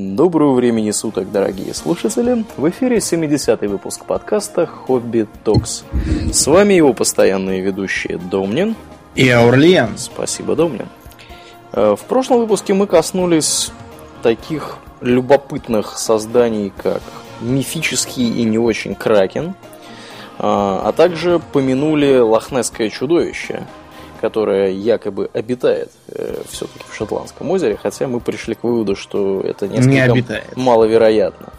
Доброго времени суток, дорогие слушатели! В эфире 70-й выпуск подкаста «Хобби Токс». С вами его постоянные ведущие Домнин и Аурлиен. Спасибо, Домнин. Э, в прошлом выпуске мы коснулись таких любопытных созданий, как мифический и не очень Кракен, а, а также помянули лохнесское чудовище – которая якобы обитает э, все-таки в Шотландском озере, хотя мы пришли к выводу, что это несколько не маловероятно.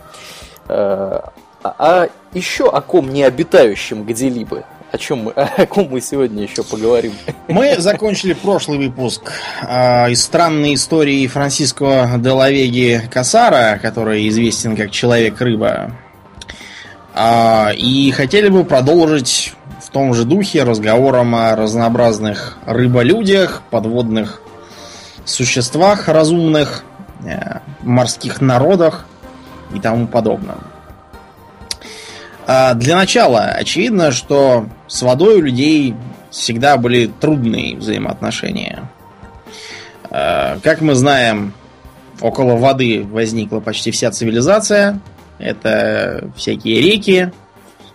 Э, а, а еще о ком не обитающем где-либо о чем мы, о ком мы сегодня еще поговорим? Мы закончили прошлый выпуск э, из странной истории Франциско де Лавеги Касара, который известен как Человек-рыба. Э, и хотели бы продолжить в том же духе разговором о разнообразных рыболюдях, подводных существах разумных, э, морских народах и тому подобное. А для начала очевидно, что с водой у людей всегда были трудные взаимоотношения. Э, как мы знаем, около воды возникла почти вся цивилизация. Это всякие реки,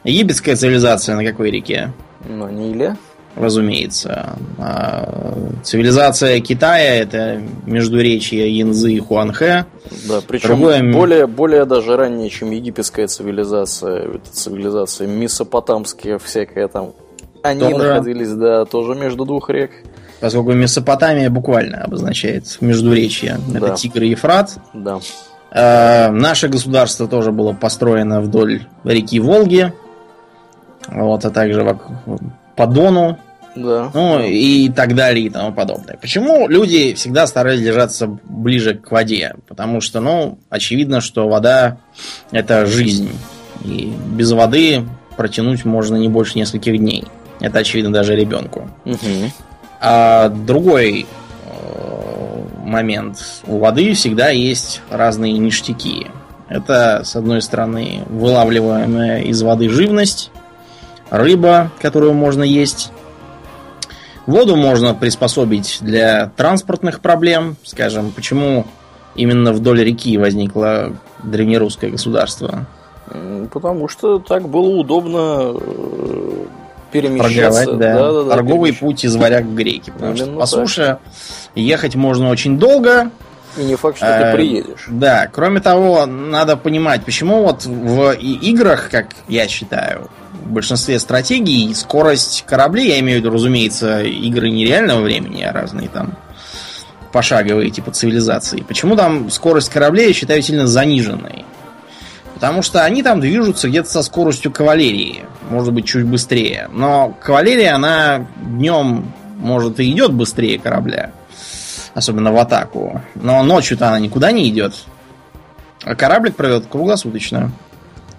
Египетская цивилизация на какой реке? На Ниле. Разумеется. А цивилизация Китая это междуречье Янзы и Хуанхэ. Да, причем Другое... более, более даже ранее, чем египетская цивилизация. Это цивилизация месопотамская всякая там. Они тоже... находились, да, тоже между двух рек. Поскольку Месопотамия буквально обозначает междуречье. Да. Это Тигр и Ефрат. Да. Э, наше государство тоже было построено вдоль реки Волги вот, а также по Дону, да. ну и так далее и тому подобное. Почему люди всегда старались держаться ближе к воде? Потому что, ну, очевидно, что вода это жизнь. И без воды протянуть можно не больше нескольких дней. Это очевидно даже ребенку. Угу. А другой э, момент. У воды всегда есть разные ништяки. Это, с одной стороны, вылавливаемая из воды живность, рыба, которую можно есть. Воду можно приспособить для транспортных проблем. Скажем, почему именно вдоль реки возникло древнерусское государство? Потому что так было удобно э, перемещаться. Торговать, да. Да, да, да, Торговый перемещ... путь из варяг к греке. Потому Именно что по суше ехать можно очень долго. И не факт, что ты э, приедешь. Да, кроме того, надо понимать, почему вот в играх, как я считаю, в большинстве стратегий скорость кораблей, я имею в виду, разумеется, игры нереального времени, а разные там пошаговые типа цивилизации. Почему там скорость кораблей, я считаю, сильно заниженной? Потому что они там движутся где-то со скоростью кавалерии. Может быть, чуть быстрее. Но кавалерия, она днем, может, и идет быстрее корабля. Особенно в атаку. Но ночью-то она никуда не идет. А кораблик проведет круглосуточно.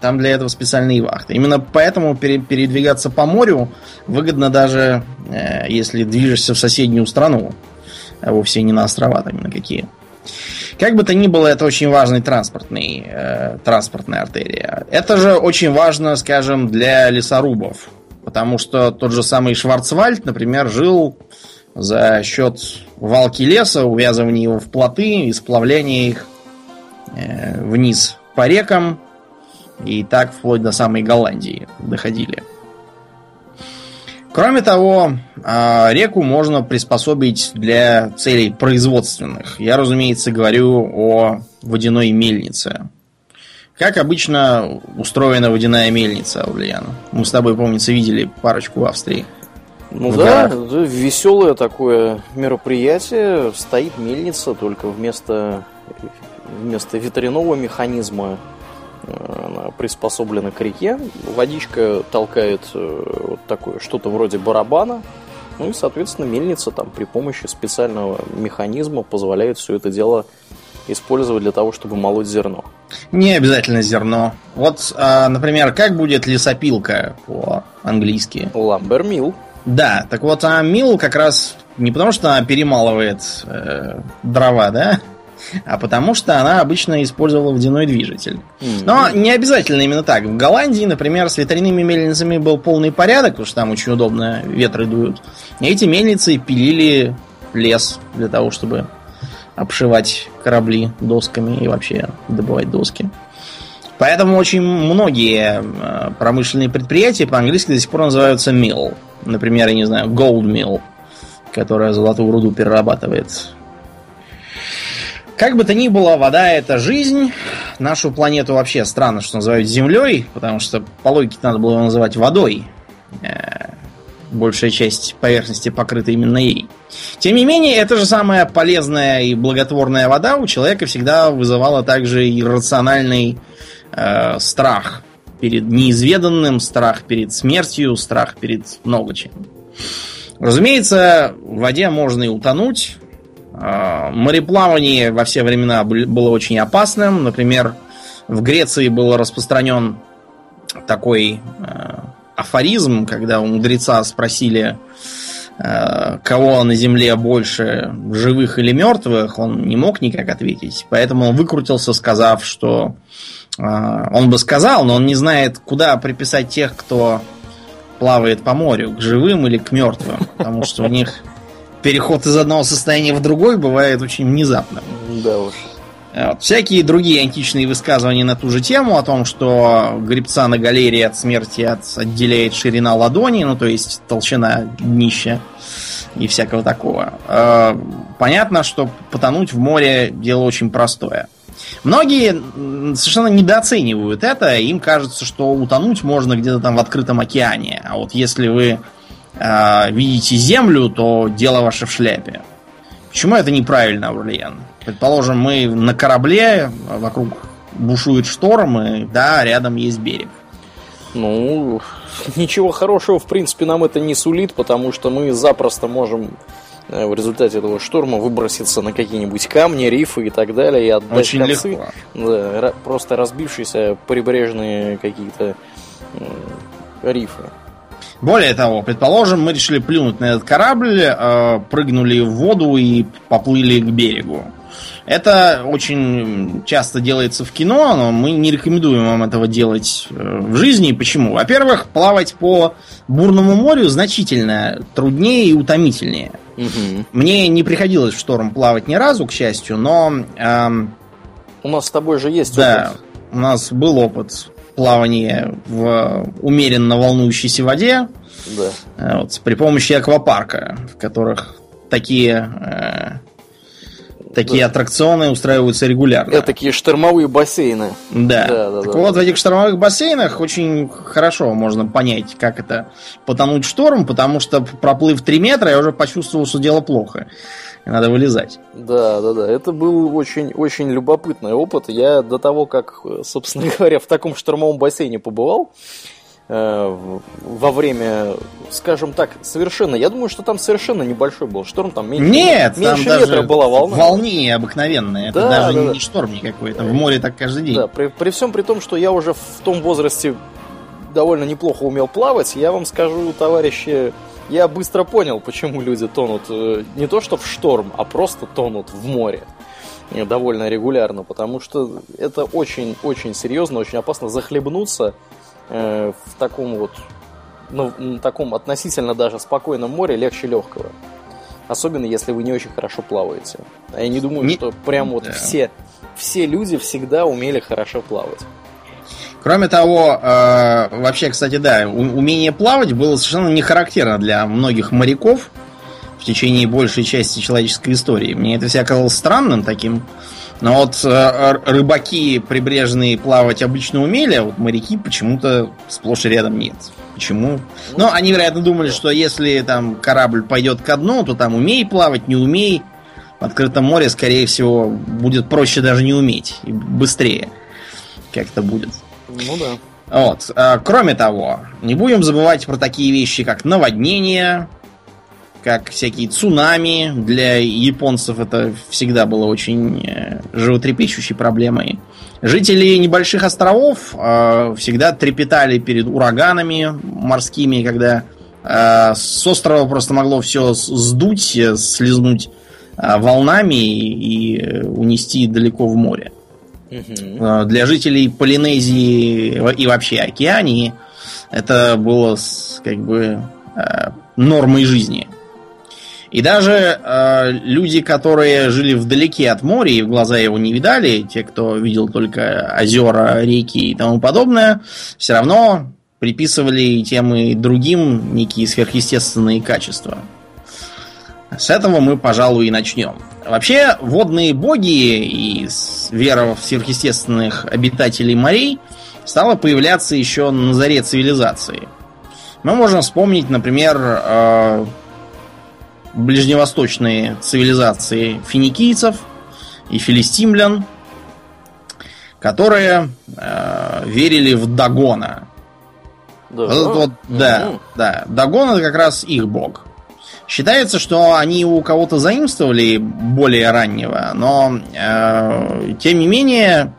Там для этого специальные вахты. Именно поэтому пере, передвигаться по морю выгодно даже, э, если движешься в соседнюю страну, а вовсе не на острова там на какие. Как бы то ни было, это очень важный транспортный, э, транспортная артерия. Это же очень важно, скажем, для лесорубов. Потому что тот же самый Шварцвальд, например, жил за счет валки леса, увязывания его в плоты и сплавления их э, вниз по рекам, и так вплоть до самой Голландии доходили. Кроме того, а, реку можно приспособить для целей производственных. Я, разумеется, говорю о водяной мельнице. Как обычно устроена водяная мельница, Ульяна? Мы с тобой, помнится, видели парочку в Австрии. Ну да, да, веселое такое мероприятие. Стоит мельница, только вместо, вместо ветряного механизма она приспособлена к реке. Водичка толкает э, вот такое что-то вроде барабана. Ну и, соответственно, мельница там при помощи специального механизма позволяет все это дело использовать для того, чтобы молоть зерно. Не обязательно зерно. Вот, а, например, как будет лесопилка по-английски? Ламбермил. Да, так вот, а мил как раз не потому, что она перемалывает э, дрова, да, а потому что она обычно использовала водяной движитель. Но не обязательно именно так. В Голландии, например, с ветряными мельницами был полный порядок, потому что там очень удобно ветры дуют. И эти мельницы пилили лес для того, чтобы обшивать корабли досками и вообще добывать доски. Поэтому очень многие э, промышленные предприятия по-английски до сих пор называются mill. Например, я не знаю, gold mill, которая золотую руду перерабатывает. Как бы то ни было, вода это жизнь. Нашу планету вообще странно, что называют Землей, потому что по логике надо было его называть водой. Э, большая часть поверхности покрыта именно ей. Тем не менее, эта же самая полезная и благотворная вода у человека всегда вызывала также иррациональный э, страх перед неизведанным, страх перед смертью, страх перед много чем. Разумеется, в воде можно и утонуть. Э, мореплавание во все времена было очень опасным. Например, в Греции был распространен такой э, афоризм, когда у мудреца спросили, э, кого на земле больше, живых или мертвых, он не мог никак ответить. Поэтому он выкрутился, сказав, что э, он бы сказал, но он не знает, куда приписать тех, кто плавает по морю, к живым или к мертвым. Потому что у них переход из одного состояния в другой бывает очень внезапным. Да уж. Вот. Всякие другие античные высказывания на ту же тему о том, что гребца на галерее от смерти от, отделяет ширина ладони, ну то есть толщина днища и всякого такого. Э, понятно, что потонуть в море дело очень простое. Многие совершенно недооценивают это, им кажется, что утонуть можно где-то там в открытом океане. А вот если вы э, видите землю, то дело ваше в шляпе. Почему это неправильно, Аурлиен? Предположим, мы на корабле, вокруг бушует шторм, и да, рядом есть берег. Ну, ничего хорошего, в принципе, нам это не сулит, потому что мы запросто можем э, в результате этого шторма выброситься на какие-нибудь камни, рифы и так далее, и отдать Очень концы. Легко. Да, просто разбившиеся прибрежные какие-то рифы. Более того, предположим, мы решили плюнуть на этот корабль, э, прыгнули в воду и поплыли к берегу. Это очень часто делается в кино, но мы не рекомендуем вам этого делать э, в жизни. Почему? Во-первых, плавать по бурному морю значительно труднее и утомительнее. Угу. Мне не приходилось в шторм плавать ни разу, к счастью, но... Эм, у нас с тобой же есть да, опыт. у нас был опыт плавания в умеренно волнующейся воде. Да. Э, вот, при помощи аквапарка, в которых такие э, Такие да. аттракционы устраиваются регулярно. Это такие штормовые бассейны. Да. да, да так да. вот, в этих штормовых бассейнах очень хорошо можно понять, как это потонуть в шторм, потому что, проплыв 3 метра, я уже почувствовал, что дело плохо. Надо вылезать. Да, да, да. Это был очень, очень любопытный опыт. Я до того, как, собственно говоря, в таком штормовом бассейне побывал, Э, во время, скажем так, совершенно, я думаю, что там совершенно небольшой был шторм, там меньше, Нет, меньше там метра была волна. Волнение обыкновенное, да, это даже да, не да. шторм никакой, это в море так каждый день. Да, при, при всем при том, что я уже в том возрасте довольно неплохо умел плавать, я вам скажу, товарищи, я быстро понял, почему люди тонут э, не то что в шторм, а просто тонут в море довольно регулярно, потому что это очень-очень серьезно, очень опасно захлебнуться э, в таком вот, ну, на таком относительно даже спокойном море легче легкого. Особенно если вы не очень хорошо плаваете. А я не думаю, не... что прям вот да. все, все люди всегда умели хорошо плавать. Кроме того, э, вообще, кстати, да, умение плавать было совершенно не характерно для многих моряков в течение большей части человеческой истории. Мне это всякое казалось странным таким но вот э, рыбаки прибрежные плавать обычно умели, а вот моряки почему-то сплошь и рядом нет. Почему? Ну, они, вероятно, думали, что если там корабль пойдет ко дну, то там умей плавать, не умей. В открытом море, скорее всего, будет проще даже не уметь. И быстрее как-то будет. Ну да. Вот. А, кроме того, не будем забывать про такие вещи, как наводнение, как всякие цунами. Для японцев это всегда было очень э, животрепещущей проблемой. Жители небольших островов э, всегда трепетали перед ураганами морскими, когда э, с острова просто могло все сдуть, э, слезнуть э, волнами и, и унести далеко в море. Угу. Для жителей Полинезии и вообще Океании это было как бы нормой жизни. И даже э, люди, которые жили вдалеке от моря и в глаза его не видали, те, кто видел только озера, реки и тому подобное, все равно приписывали тем и другим некие сверхъестественные качества. С этого мы, пожалуй, и начнем. Вообще, водные боги и вера в сверхъестественных обитателей морей стала появляться еще на заре цивилизации. Мы можем вспомнить, например, э, ближневосточные цивилизации финикийцев и филистимлян, которые э, верили в Дагона. Да, вот, вот, да, да. Дагон это как раз их бог. Считается, что они у кого-то заимствовали более раннего, но э, тем не менее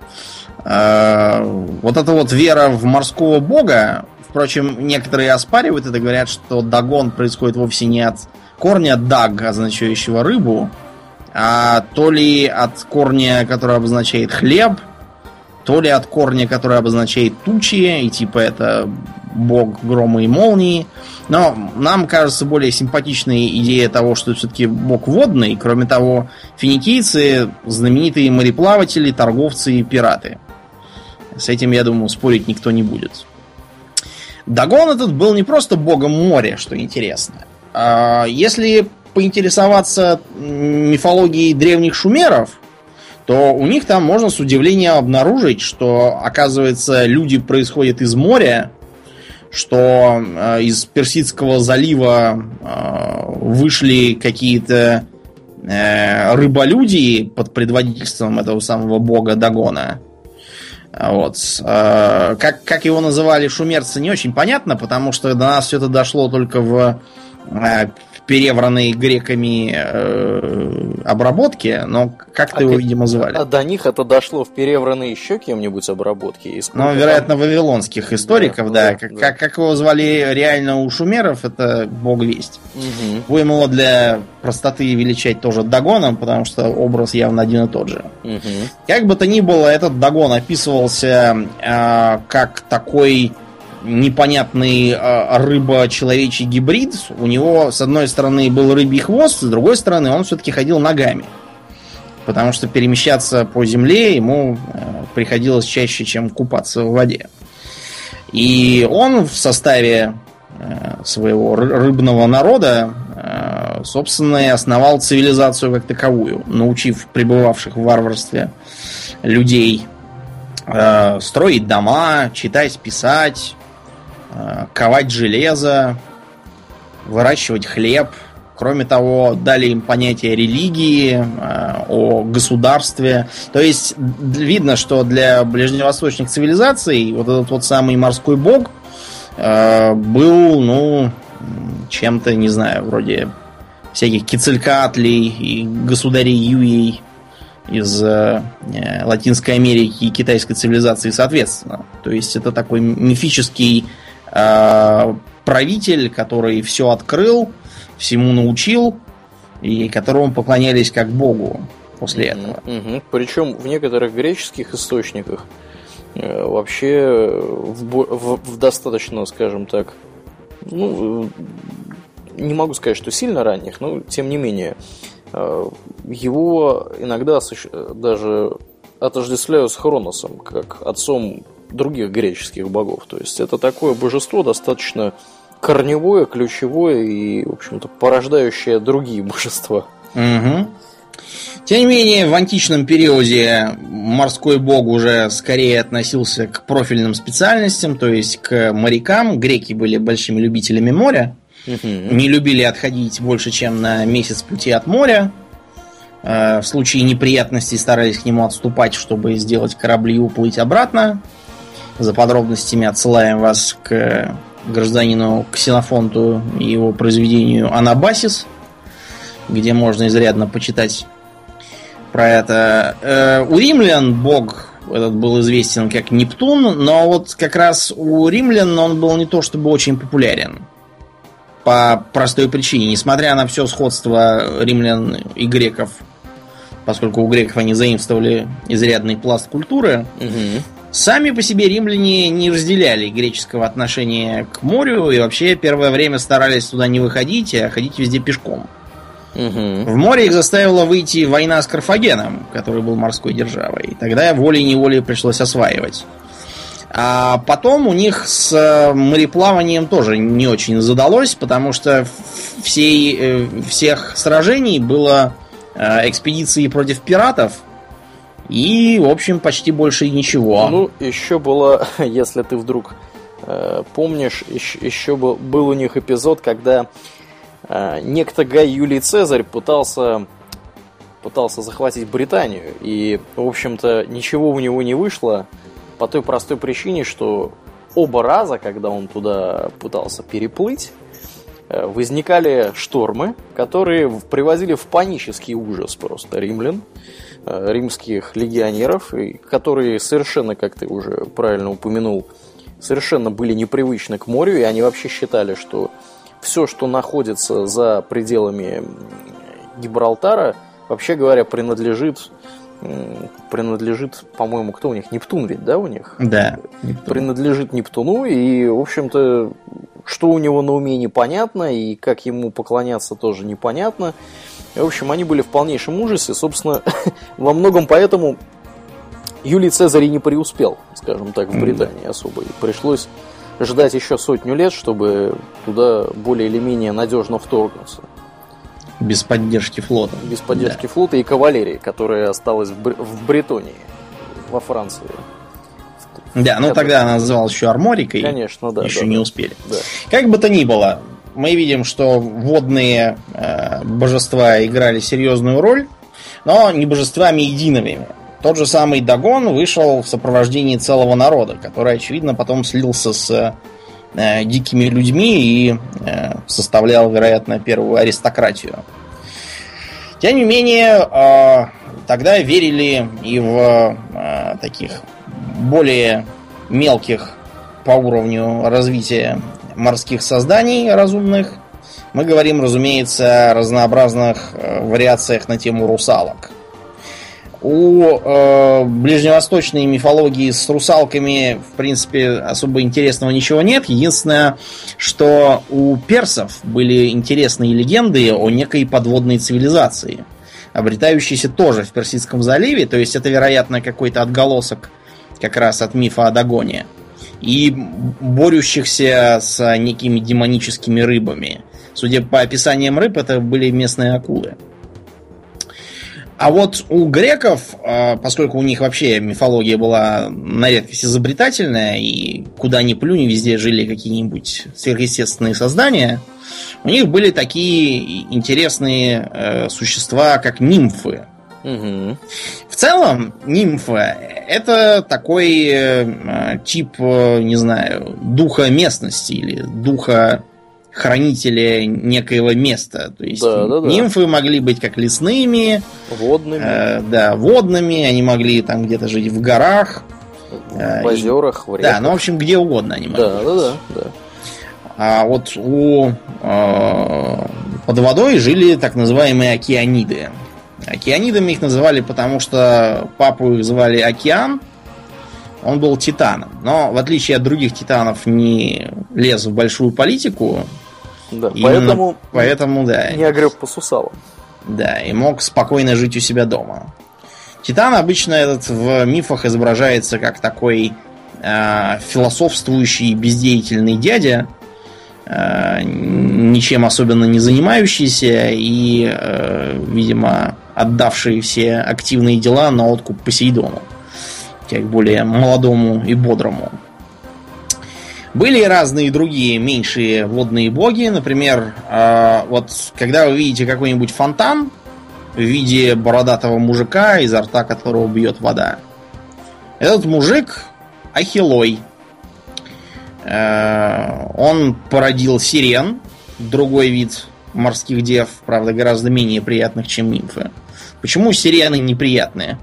э, вот эта вот вера в морского бога, впрочем, некоторые оспаривают это, говорят, что Дагон происходит вовсе не от корня даг, означающего рыбу, а то ли от корня, который обозначает хлеб, то ли от корня, который обозначает тучи, и типа это бог грома и молнии. Но нам кажется более симпатичной идея того, что все-таки бог водный. Кроме того, финикийцы знаменитые мореплаватели, торговцы и пираты. С этим, я думаю, спорить никто не будет. Дагон этот был не просто богом моря, что интересно. А если поинтересоваться мифологией древних шумеров, то у них там можно с удивлением обнаружить, что, оказывается, люди происходят из моря, что э, из Персидского залива э, вышли какие-то э, рыболюди под предводительством этого самого бога Дагона. Вот. Э, как, как его называли шумерцы, не очень понятно, потому что до нас все это дошло только в перевранной греками э, обработки, но как-то а его, видимо, звали. А до них это дошло в перевранной еще кем-нибудь обработки? Ну, вероятно, там... вавилонских историков, да. да. да. Как, как его звали реально у шумеров, это бог весть. Угу. Будем его для простоты величать тоже Дагоном, потому что образ явно один и тот же. Угу. Как бы то ни было, этот Дагон описывался э, как такой непонятный э, рыба-человечий гибрид. У него, с одной стороны, был рыбий хвост, с другой стороны, он все-таки ходил ногами. Потому что перемещаться по земле ему э, приходилось чаще, чем купаться в воде. И он в составе э, своего рыбного народа, э, собственно, и основал цивилизацию как таковую, научив пребывавших в варварстве людей строить дома, читать, писать, ковать железо, выращивать хлеб. Кроме того, дали им понятие религии, э, о государстве. То есть видно, что для ближневосточных цивилизаций вот этот вот самый морской бог э, был, ну, чем-то, не знаю, вроде всяких Кицелькаатлей и государей Юей из э, Латинской Америки и китайской цивилизации соответственно. То есть это такой мифический Э, правитель, который все открыл, всему научил, и которому поклонялись как богу после этого. Угу. Причем в некоторых греческих источниках э, вообще в, в, в достаточно, скажем так, ну, не могу сказать, что сильно ранних, но тем не менее, э, его иногда даже отождествляют с Хроносом, как отцом других греческих богов. То есть это такое божество достаточно корневое, ключевое и, в общем-то, порождающее другие божества. Угу. Тем не менее, в античном периоде морской бог уже скорее относился к профильным специальностям, то есть к морякам. Греки были большими любителями моря, угу. не любили отходить больше, чем на месяц пути от моря. Э, в случае неприятностей старались к нему отступать, чтобы сделать корабли и уплыть обратно. За подробностями отсылаем вас к гражданину Ксенофонту и его произведению Анабасис, где можно изрядно почитать про это. Э, у римлян бог этот был известен как Нептун, но вот как раз у римлян он был не то чтобы очень популярен. По простой причине. Несмотря на все сходство римлян и греков, поскольку у греков они заимствовали изрядный пласт культуры, угу. Сами по себе римляне не разделяли греческого отношения к морю и вообще первое время старались туда не выходить, а ходить везде пешком. Угу. В море их заставила выйти война с Карфагеном, который был морской державой. Тогда волей-неволей пришлось осваивать. А потом у них с э, мореплаванием тоже не очень задалось, потому что всей, э, всех сражений было э, экспедиции против пиратов, и, в общем, почти больше ничего. Ну, еще было, если ты вдруг э, помнишь, еще, еще был, был у них эпизод, когда э, некто Гай Юлий Цезарь пытался, пытался захватить Британию. И, в общем-то, ничего у него не вышло по той простой причине, что оба раза, когда он туда пытался переплыть, э, возникали штормы, которые привозили в панический ужас просто римлян. Э, римских легионеров, которые совершенно, как ты уже правильно упомянул, совершенно были непривычны к морю, и они вообще считали, что все, что находится за пределами Гибралтара, вообще говоря, принадлежит принадлежит, по-моему, кто у них? Нептун ведь, да, у них? Да. Нептун. Принадлежит Нептуну, и, в общем-то, что у него на уме непонятно, и как ему поклоняться тоже непонятно. И, в общем, они были в полнейшем ужасе. Собственно, во многом поэтому Юлий Цезарь не преуспел, скажем так, в Британии особо. И пришлось ждать еще сотню лет, чтобы туда более или менее надежно вторгнуться. Без поддержки флота. Без поддержки да. флота и кавалерии, которая осталась в, Бр... в Бретонии, во Франции. Да, ну тогда она называлась еще Арморикой. Конечно, да. Еще да, не да. успели. Да. Как бы то ни было, мы видим, что водные э, божества играли серьезную роль, но не божествами едиными. Тот же самый Дагон вышел в сопровождении целого народа, который, очевидно, потом слился с э, дикими людьми и э, составлял, вероятно, первую аристократию. Тем не менее, э, тогда верили и в э, таких более мелких по уровню развития морских созданий разумных. Мы говорим, разумеется, о разнообразных э, вариациях на тему русалок. У э, ближневосточной мифологии с русалками, в принципе, особо интересного ничего нет. Единственное, что у персов были интересные легенды о некой подводной цивилизации, обретающейся тоже в Персидском заливе. То есть это, вероятно, какой-то отголосок как раз от мифа о Дагоне и борющихся с некими демоническими рыбами. Судя по описаниям рыб, это были местные акулы. А вот у греков, а, поскольку у них вообще мифология была на редкость изобретательная, и куда ни плюнь, везде жили какие-нибудь сверхъестественные создания, у них были такие интересные э, существа, как нимфы. Угу. В целом, нимфа это такой э, тип, э, не знаю, духа местности или духа хранителя некоего места. То есть да, да, да. нимфы могли быть как лесными, водными. Э, да, водными, они могли там где-то жить в горах. В э, озерах, в реках. Да, ну, в общем, где угодно они могли да, жить. Да, да, да. А вот у э, под водой жили так называемые океаниды. Океанидами их называли, потому что папу их звали Океан. Он был титаном. Но в отличие от других титанов не лез в большую политику. Да, поэтому, поэтому да. не огреб по сусалам. Да, и мог спокойно жить у себя дома. Титан обычно этот в мифах изображается как такой э, философствующий бездеятельный дядя, э, ничем особенно не занимающийся и, э, видимо, отдавший все активные дела на откуп Посейдону, как более молодому и бодрому. Были разные другие меньшие водные боги. Например, э, вот когда вы видите какой-нибудь фонтан в виде бородатого мужика, изо рта которого бьет вода. Этот мужик Ахилой. Э, он породил сирен, другой вид морских дев, правда, гораздо менее приятных, чем нимфы. Почему сирены неприятные?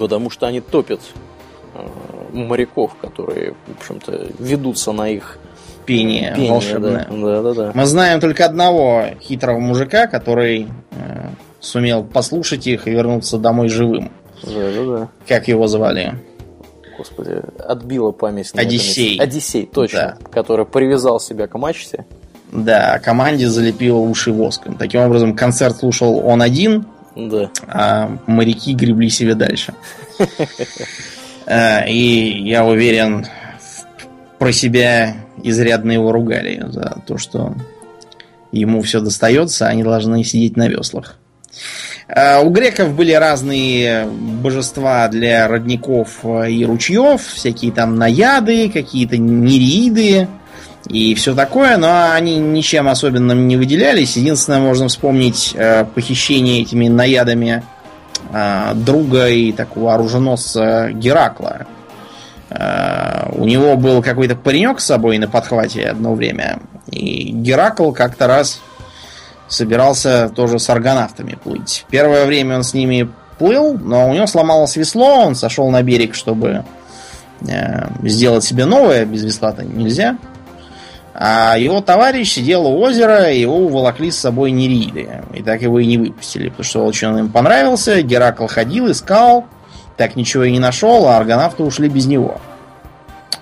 Потому что они топят э, моряков, которые, в общем-то, ведутся на их пение, пение волшебное. Да. Да, да, да. Мы знаем только одного хитрого мужика, который э, сумел послушать их и вернуться домой живым. Да, да, да. Как его звали? Господи, отбила память. Одиссей. Одиссей, точно. Да. Который привязал себя к мачте. Да, команде залепило уши воском. Таким образом, концерт слушал он один, Да. а моряки гребли себе дальше. Э, И я уверен, про себя изрядно его ругали за то, что ему все достается, а они должны сидеть на веслах. Э, У греков были разные божества для родников э, и ручьев, всякие там наяды, какие-то нереиды и все такое, но они ничем особенным не выделялись. Единственное, можно вспомнить э, похищение этими наядами э, друга и такого оруженосца Геракла. Э, У него был какой-то паренек с собой на подхвате одно время. И Геракл как-то раз собирался тоже с аргонавтами плыть. Первое время он с ними плыл, но у него сломалось весло, он сошел на берег, чтобы э, сделать себе новое, без весла-то нельзя. А его товарищ сидел у озера, и его уволокли с собой нериды. И так его и не выпустили, потому что очень он им понравился. Геракл ходил, искал, так ничего и не нашел, а аргонавты ушли без него.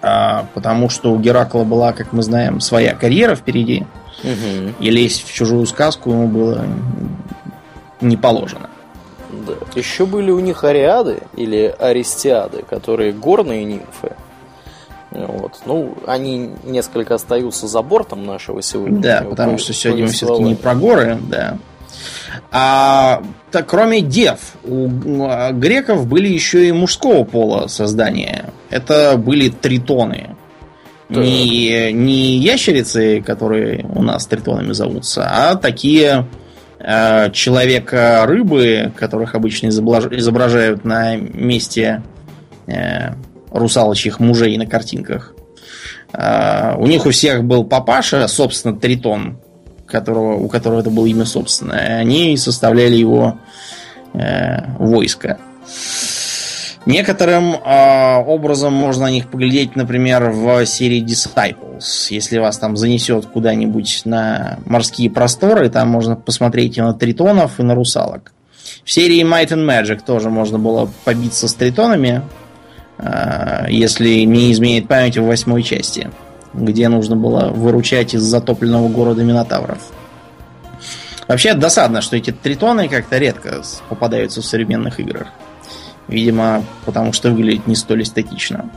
А, потому что у Геракла была, как мы знаем, своя карьера впереди. Мгм. И лезть в чужую сказку ему было не положено. Да. Еще были у них ариады или аристиады, которые горные нимфы. Вот. Ну, они несколько остаются за бортом нашего сегодняшнего Да, потому что сегодня мы все-таки не про горы, да. А так, кроме дев, у г- греков были еще и мужского пола создания. Это были тритоны. Так. Не, не ящерицы, которые у нас тритонами зовутся, а такие э, человека-рыбы, которых обычно изображают на месте э, русалочьих мужей на картинках. А, У них у всех был папаша, собственно, Тритон, которого, у которого это было имя собственное. Они составляли его э, войско. Некоторым э, образом можно на них поглядеть, например, в серии Disciples. Если вас там занесет куда-нибудь на морские просторы, там можно посмотреть и на тритонов, и на русалок. В серии Might and Magic тоже можно было побиться с тритонами, если не изменит память в восьмой части, где нужно было выручать из затопленного города Минотавров. Вообще досадно, что эти тритоны как-то редко попадаются в современных играх. Видимо, потому что выглядит не столь эстетично.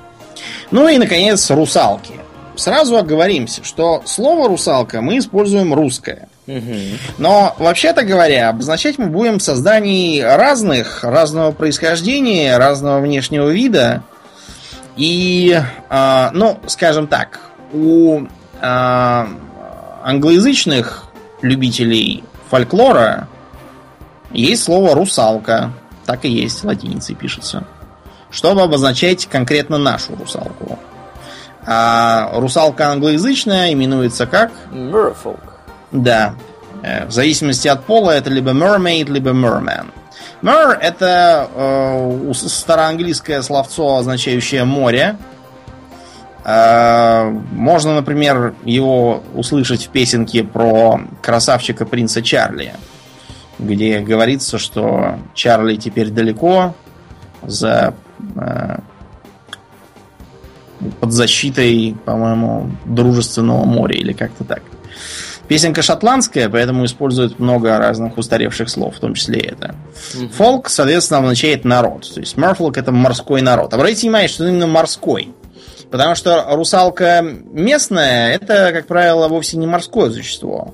Ну и, наконец, русалки. Сразу оговоримся, что слово русалка мы используем русское. Но, вообще-то говоря, обозначать мы будем созданий разных, разного происхождения, разного внешнего вида. И, а, ну, скажем так, у а, англоязычных любителей фольклора есть слово русалка. Так и есть, латиницей пишется. Чтобы обозначать конкретно нашу русалку. А русалка англоязычная именуется как? Merfolk. Да. Э, В зависимости от пола это либо mermaid, либо merman. Mer это э, староанглийское словцо, означающее море. Э, можно, например, его услышать в песенке про красавчика принца Чарли, где говорится, что Чарли теперь далеко за э, под защитой, по-моему, дружественного моря или как-то так. Песенка шотландская, поэтому используют много разных устаревших слов, в том числе и это. Фолк, соответственно, означает народ. То есть Мерфолк это морской народ. Обратите внимание, что именно морской. Потому что русалка местная, это, как правило, вовсе не морское существо.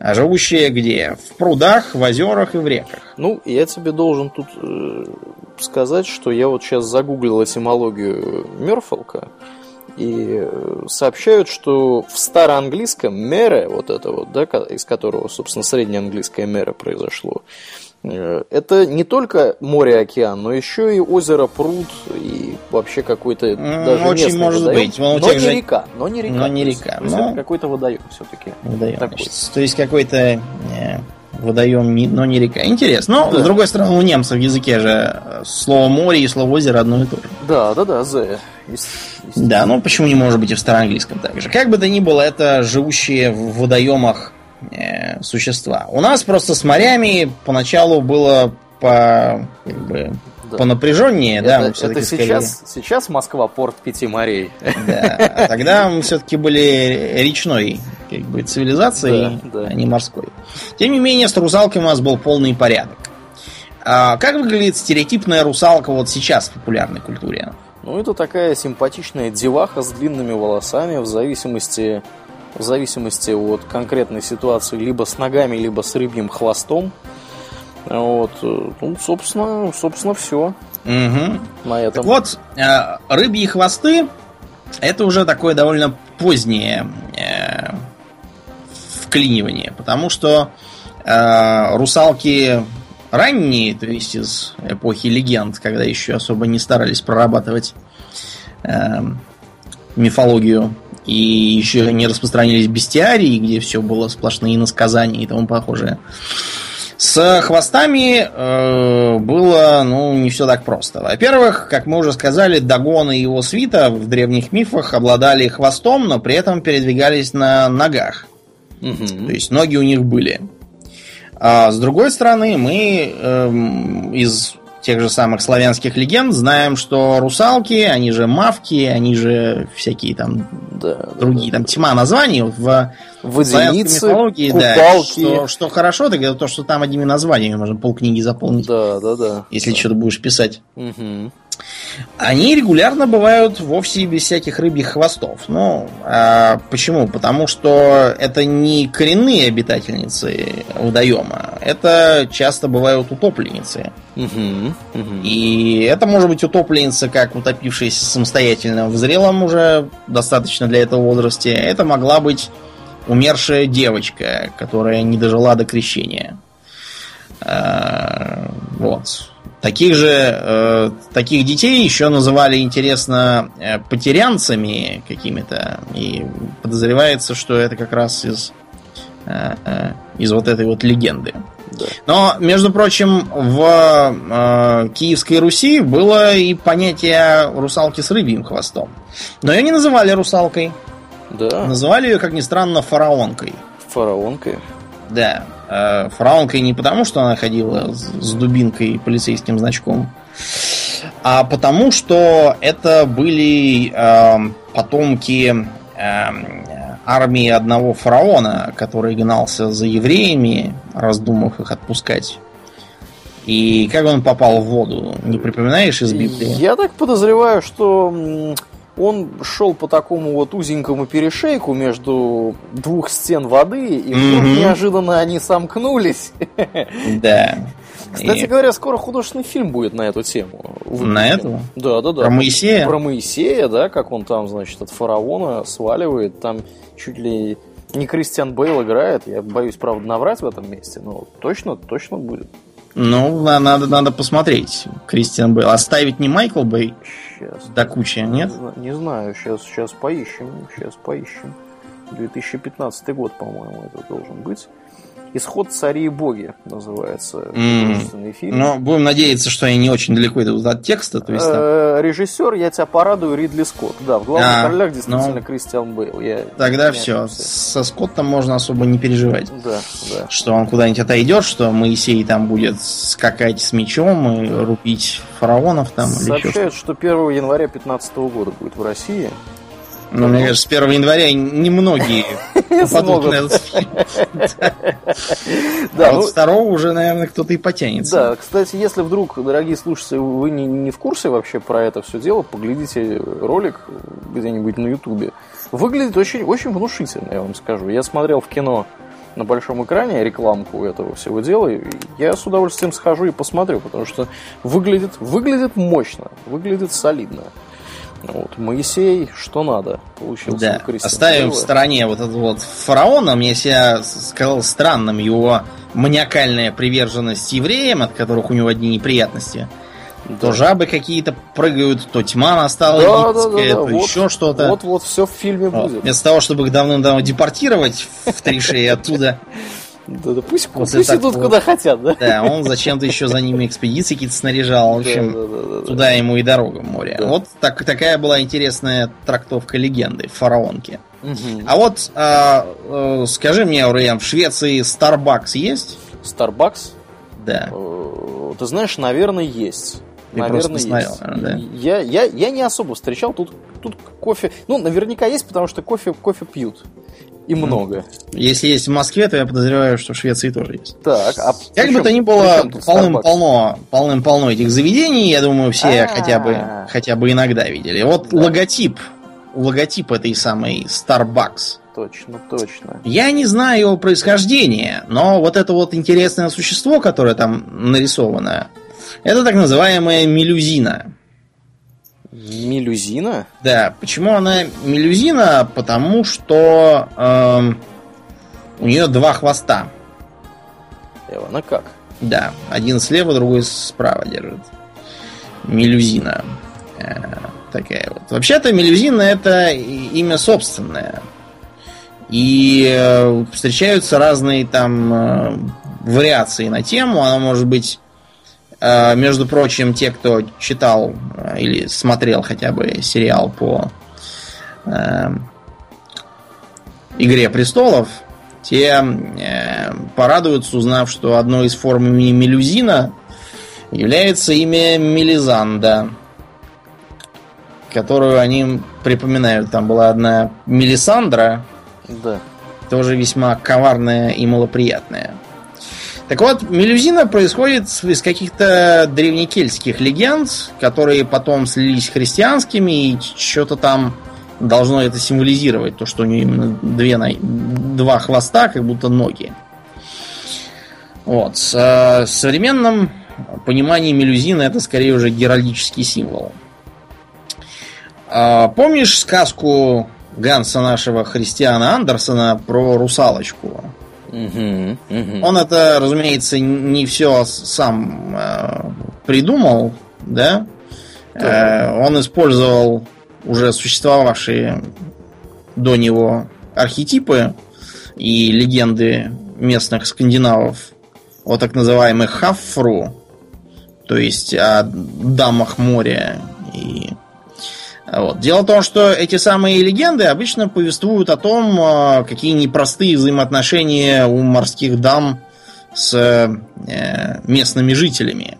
А живущее где? В прудах, в озерах и в реках. Ну, я тебе должен тут э, сказать, что я вот сейчас загуглил этимологию Мерфолка, и э, сообщают, что в староанглийском мере, вот это вот, да, из которого, собственно, среднеанглийское мере произошло, э, это не только море, океан, но еще и озеро, пруд и вообще какой-то даже очень местный может водоем. быть. Но тех не же- река, но не река. Но не река, То есть но- какой-то водоем все-таки. Водоем, значит. То есть какой-то э, водоем, но не река. Интересно. Но, Да. с другой стороны, у немцев в языке же слово море и слово озеро одно и то же. Да, да, да, the. Да, ну почему не может быть и в староанглийском также? Как бы то ни было, это живущие в водоемах э, существа. У нас просто с морями поначалу было по, как бы, Да. по напряженнее, да, это, это сейчас, сейчас Москва порт пяти морей. Да, а тогда мы все-таки были речной как бы цивилизацией, Да, да. а не морской. Тем не менее, с русалкой у нас был полный порядок. А как выглядит стереотипная русалка вот сейчас в популярной культуре? Ну, это такая симпатичная деваха с длинными волосами, в зависимости, в зависимости от конкретной ситуации, либо с ногами, либо с рыбьим хвостом. Вот, э, ну, собственно, собственно, все Угу. на этом. Так вот, э, рыбьи хвосты это уже такое довольно позднее э, вклинивание, потому что русалки ранние, то есть из эпохи легенд, когда еще особо не старались прорабатывать э, мифологию и еще не распространились бестиарии, где все было сплошные иносказания и тому похожее. С хвостами э, было, ну, не все так просто. Во-первых, как мы уже сказали, Дагон и его свита в древних мифах обладали хвостом, но при этом передвигались на ногах. Мгм. То есть ноги у них были. А с другой стороны, мы эм, из тех же самых славянских легенд знаем, что русалки, они же мавки, они же всякие там Да, другие, там тьма названий в Водяницы, мифологии, да, что, что хорошо, так это то, что там одними названиями можно полкниги заполнить, Да, да, да. если да. что-то будешь писать. Мгм. Они регулярно бывают вовсе без всяких рыбьих хвостов. Ну, а почему? Потому что это не коренные обитательницы водоема, это часто бывают утопленницы. Мгм. Мгм. И это может быть утопленница, как утопившаяся самостоятельно в зрелом уже достаточно для этого возрасте. Это могла быть умершая девочка, которая не дожила до крещения. А, Вот. Таких же, э, таких детей еще называли, интересно, э, потерянцами какими-то. И подозревается, что это как раз из, э, э, из вот этой вот легенды. Да. Но, между прочим, в э, Киевской Руси было и понятие русалки с рыбьим хвостом. Но ее не называли русалкой. Да, Называли ее, как ни странно, фараонкой. фараонкой. Да. э, фараонкой не потому, что она ходила с, дубинкой и полицейским значком, а потому, что это были э, потомки э, армии одного фараона, который гнался за евреями, раздумав их отпускать. И как он попал в воду, не припоминаешь из Библии? Я так подозреваю, что он шел по такому вот узенькому перешейку между двух стен воды, и вдруг Мгм. неожиданно они сомкнулись. Да. Кстати И говоря, скоро художественный фильм будет на эту тему. На эту? Да, да, да. Про Моисея? Про Моисея, да, как он там, значит, от фараона сваливает, там чуть ли не Кристиан Бейл играет, я боюсь, правда, наврать в этом месте, но точно, точно будет. Ну, на- надо, надо посмотреть. Кристиан Бейл. Оставить не Майкл Бэй Сейчас. до кучи, нет? Не, не знаю, сейчас, сейчас поищем, сейчас поищем. 2015 год, по-моему, это должен быть. Исход цари и боги называется художественный фильм. Но будем надеяться, что они не очень далеко идут от текста. То есть, там- Э, Режиссер, я тебя порадую, Ридли Скотт. Да, в главных А, ролях действительно ну, Кристиан Бейл. Я тогда все. Со Скоттом можно особо не переживать. Да, да. Что он куда-нибудь отойдет, что Моисей там будет скакать с мечом и рубить фараонов там или еще что-то. Сообщают, что 1 января 2015 года будет в России. Но мне кажется, с 1 января немногие попадут на этот фильм. А ну, вот второго уже, наверное, кто-то и потянется. Да, кстати, если вдруг, дорогие слушатели, вы не, не в курсе вообще про это все дело, поглядите ролик где-нибудь на Ютубе. Выглядит очень, очень внушительно, я вам скажу. Я смотрел в кино на большом экране рекламку этого всего дела, и я с удовольствием схожу и посмотрю, потому что выглядит, выглядит мощно, выглядит солидно. Вот, Моисей, что надо, получился Да, оставим в стороне вот этот вот фараона. Мне себя сказал странным его маниакальная приверженность евреям, от которых у него одни неприятности. То жабы какие-то прыгают, то тьма настала Да, да, да, да, то вот- еще что-то. Вот-вот все в фильме Вот. будет. Вместо того, чтобы их давным-давно депортировать в три шеи оттуда, Да, да, пусть, После пусть идут такого- куда хотят, да? да, он зачем-то еще за ними экспедиции какие-то снаряжал. В общем, Да, да, да, да, да. туда ему и дорога в море. Вот так, такая была интересная трактовка легенды фараонки. А вот а, э, скажи мне, Ауреям, в Швеции Starbucks есть? Starbucks? Да. Э, Ты знаешь, наверное, есть. Ты наверное, смотрел, есть. наверное, да? Я, я, я не особо встречал. Тут, тут кофе. Ну, наверняка есть, потому что кофе, кофе пьют. И много. Если есть в Москве, то я подозреваю, что в Швеции тоже есть. Так, а Как бы то ни было, полным-полно, полным-полно этих заведений, я думаю, все хотя бы, хотя бы иногда видели. Вот логотип, логотип этой самой Starbucks. Точно, точно. Я не знаю его происхождения, но вот это вот интересное существо, которое там нарисовано, это так называемая мелюзина. Мелюзина? Да. Почему она мелюзина? Потому что эм, у нее два хвоста. Эвана как? Да. Один слева, другой справа держит. Мелюзина. Э, такая вот. Вообще-то мелюзина это имя собственное. И э, встречаются разные там э, вариации на тему. Она может быть между прочим, те, кто читал э, или смотрел хотя бы сериал по э, Игре престолов, те э, порадуются, узнав, что одной из форм имени Мелюзина является имя Мелизанда, которую они припоминают. Там была одна Мелисандра, да. тоже весьма коварная и малоприятная. Так вот, мелюзина происходит из каких-то древнекельтских легенд, которые потом слились христианскими, и что-то там должно это символизировать, то, что у нее именно две, два хвоста, как будто ноги. Вот. В современном понимании мелюзина это скорее уже геральдический символ. А, помнишь сказку Ганса нашего христиана Андерсона про русалочку? Угу, угу. Он это, разумеется, не все сам э, придумал, да? Э, он использовал уже существовавшие до него архетипы и легенды местных скандинавов о так называемых хаффру, то есть о дамах моря и вот. Дело в том, что эти самые легенды обычно повествуют о том, а, какие непростые взаимоотношения у морских дам с э, местными жителями.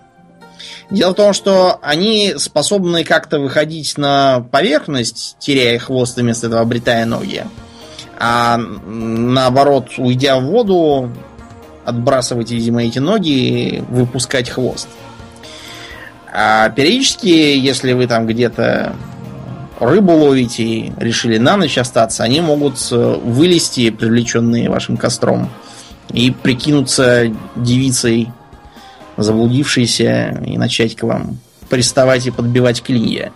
Дело в том, что они способны как-то выходить на поверхность, теряя хвост вместо этого обретая ноги. А наоборот, уйдя в воду, отбрасывать, видимо, эти ноги и выпускать хвост. А периодически, если вы там где-то рыбу ловите и решили на ночь остаться, они могут э, вылезти, привлеченные вашим костром, и прикинуться девицей, заблудившейся, и начать к вам приставать и подбивать клинья.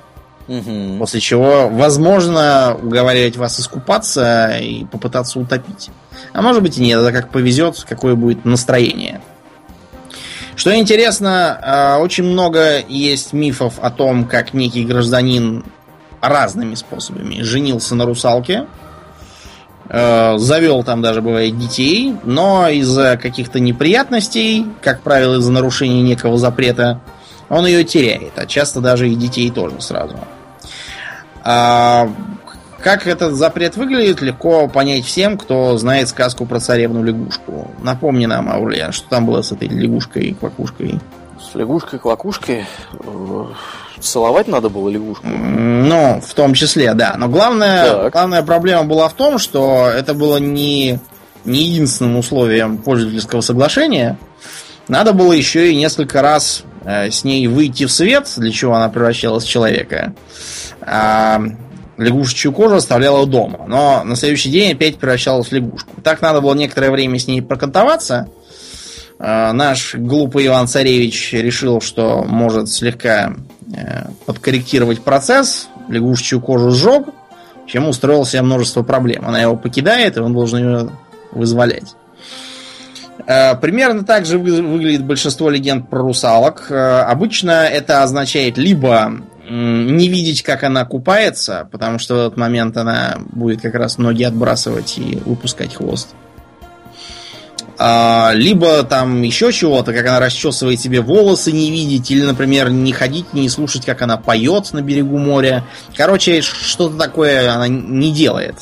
Угу. После чего, возможно, уговаривать вас искупаться и попытаться утопить. А может быть и нет, это как повезет, какое будет настроение. Что интересно, э, очень много есть мифов о том, как некий гражданин разными способами. Женился на русалке, э, завел там даже бывает детей, но из-за каких-то неприятностей, как правило, из-за нарушения некого запрета, он ее теряет, а часто даже и детей тоже сразу. А, как этот запрет выглядит, легко понять всем, кто знает сказку про царевну лягушку. Напомни нам, Аурлиан, что там было с этой лягушкой-квакушкой. С лягушкой-квакушкой э, Целовать надо было лягушку? Ну, в том числе, да. Но главная, главная проблема была в том, что это было не, не единственным условием пользовательского соглашения. Надо было еще и несколько раз э, с ней выйти в свет, для чего она превращалась в человека. А лягушечью кожу оставляла дома. Но на следующий день опять превращалась в лягушку. Так надо было некоторое время с ней прокантоваться. А, наш глупый Иван Царевич решил, что может слегка Э, подкорректировать процесс, лягушечью кожу сжег, чем устроил себе множество проблем. Она его покидает, и он должен ее вызволять. Э, примерно так же выглядит большинство легенд про русалок. Э, обычно это означает либо не видеть, как она купается, потому что в этот момент она будет как раз ноги отбрасывать и выпускать хвост. А, либо там еще чего-то, как она расчесывает себе волосы, не видеть, или, например, не ходить, не слушать, как она поет на берегу моря. Короче, что-то такое она не делает.